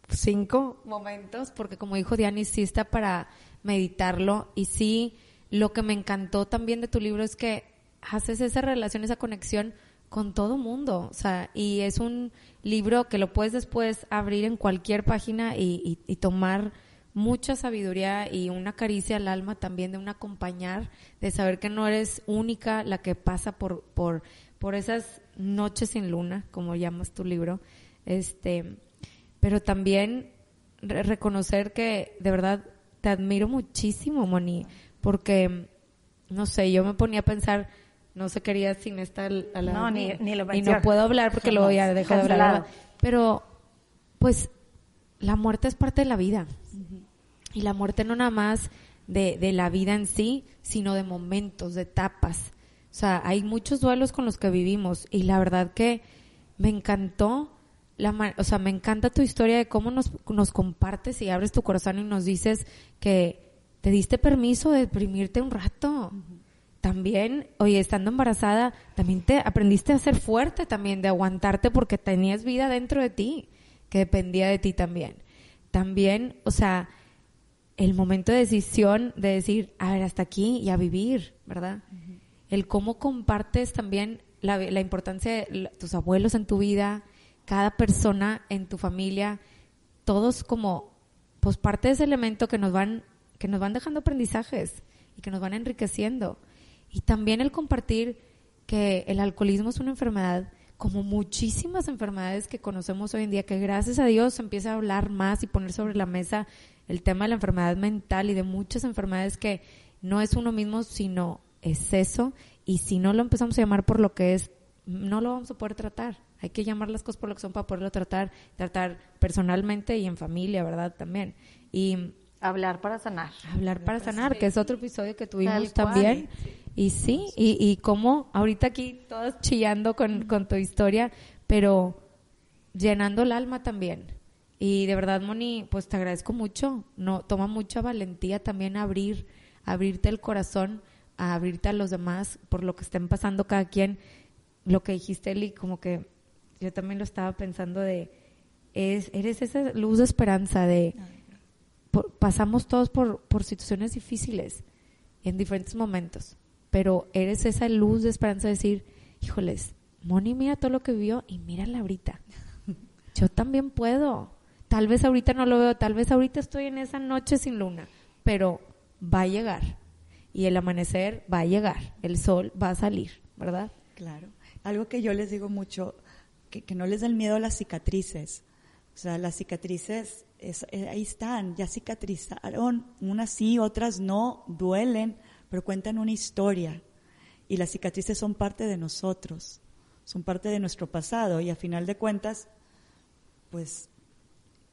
cinco momentos, porque como dijo Diana, está para meditarlo. Y sí, lo que me encantó también de tu libro es que haces esa relación, esa conexión con todo mundo. O sea, y es un libro que lo puedes después abrir en cualquier página y, tomar mucha sabiduría y una caricia al alma también de un acompañar, de saber que no eres única la que pasa por, por, por esas noches sin luna, como llamas tu libro. Este, pero también reconocer que de verdad te admiro muchísimo, Moni, porque, no sé, yo me ponía a pensar, no se quería sin estar a la no, ni, ni lo y no puedo hablar porque lo voy a dejar de hablar. Pero pues la muerte es parte de la vida. Y la muerte no nada más de, de, la vida en sí sino de momentos de etapas. O sea hay muchos duelos con los que vivimos. Y la verdad que me encantó la, o sea me encanta tu historia de cómo nos, nos compartes y abres tu corazón y nos dices que te diste permiso de deprimirte un rato también, oye, estando embarazada, también te aprendiste a ser fuerte también, de aguantarte porque tenías vida dentro de ti, que dependía de ti también. También, o sea, el momento de decisión de decir, a ver, hasta aquí y a vivir, ¿verdad? El cómo compartes también la, la importancia de tus abuelos en tu vida, cada persona en tu familia, todos como, pues parte de ese elemento que nos van, que nos van dejando aprendizajes y que nos van enriqueciendo. Y también el compartir que el alcoholismo es una enfermedad como muchísimas enfermedades que conocemos hoy en día, que gracias a Dios se empieza a hablar más y poner sobre la mesa el tema de la enfermedad mental y de muchas enfermedades que no es uno mismo, sino es eso. Y si no lo empezamos a llamar por lo que es, no lo vamos a poder tratar. Hay que llamar las cosas por lo que son para poderlo tratar, tratar personalmente y en familia, ¿verdad? También. Y Hablar para sanar. hablar para sanar, que es otro episodio que tuvimos también. Y sí, y, y como ahorita aquí todas chillando con, con tu historia, pero llenando el alma también. Y de verdad, Moni, pues te agradezco mucho. No, toma mucha valentía también abrir, abrirte el corazón, a abrirte a los demás por lo que estén pasando cada quien. Lo que dijiste, Eli, como que yo también lo estaba pensando de, es, eres esa luz de esperanza de, por- pasamos todos por, por situaciones difíciles en diferentes momentos, pero eres esa luz de esperanza de decir, híjoles, Moni mira todo lo que vio y mírala ahorita. Yo también puedo. Tal vez ahorita no lo veo, tal vez ahorita estoy en esa noche sin luna, pero va a llegar. Y el amanecer va a llegar, el sol va a salir, ¿verdad? Claro. Algo que yo les digo mucho, que, que no les den miedo a las cicatrices. O sea, las cicatrices es- eh, ahí están, ya cicatrizaron, unas sí, otras no, duelen, pero cuentan una historia. Y las cicatrices son parte de nosotros, son parte de nuestro pasado y a final de cuentas, pues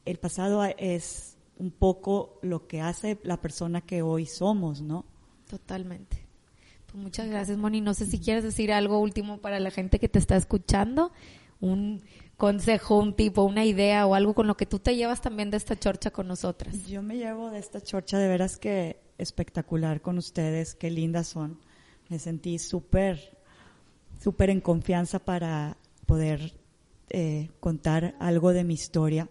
el pasado es un poco lo que hace la persona que hoy somos, ¿no? Totalmente. Pues muchas gracias, Moni. No sé si quieres decir algo último para la gente que te está escuchando, un consejo, un tipo, una idea o algo con lo que tú te llevas también de esta chorcha con nosotras. Yo me llevo de esta chorcha de veras que espectacular con ustedes, qué lindas son. Me sentí súper, súper en confianza para poder eh, contar algo de mi historia.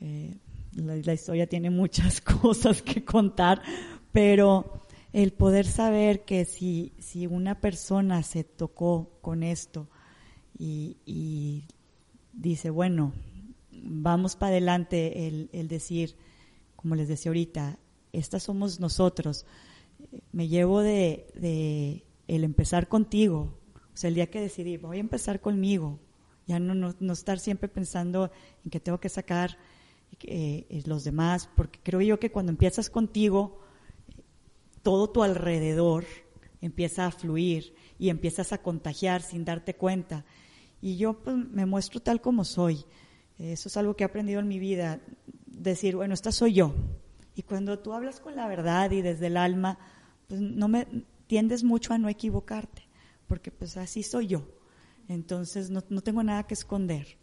Eh, la, historia tiene muchas cosas que contar, pero el poder saber que si, si una persona se tocó con esto y, y dice, bueno, vamos para adelante, el, el decir, como les decía ahorita, estas somos nosotros. Me llevo de, el empezar contigo, o sea, el día que decidí, voy a empezar conmigo, ya no, no, no estar siempre pensando en que tengo que sacar eh, eh, los demás, porque creo yo que cuando empiezas contigo, todo tu alrededor empieza a fluir y empiezas a contagiar sin darte cuenta. Y yo pues, me muestro tal como soy. Eso es algo que he aprendido en mi vida. Decir, bueno, esta soy yo. Y cuando tú hablas con la verdad y desde el alma, pues no me tiendes mucho a no equivocarte, porque pues así soy yo. Entonces no, no tengo nada que esconder.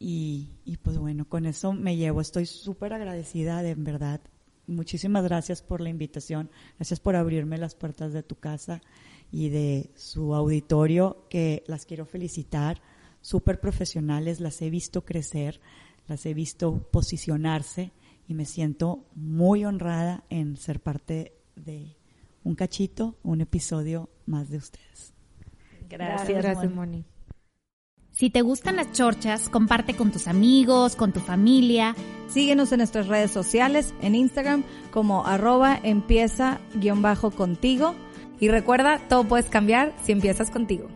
Y, y, pues bueno, con eso me llevo. Estoy súper agradecida, de en verdad. Muchísimas gracias por la invitación. Gracias por abrirme las puertas de tu casa y de su auditorio, que las quiero felicitar. Súper profesionales, las he visto crecer, las he visto posicionarse y me siento muy honrada en ser parte de un cachito, un episodio más de ustedes. Gracias, gracias, Moni. Si te gustan las chorchas, comparte con tus amigos, con tu familia. Síguenos en nuestras redes sociales, en Instagram como arroba empieza guion bajo contigo. Y recuerda, todo puedes cambiar si empiezas contigo.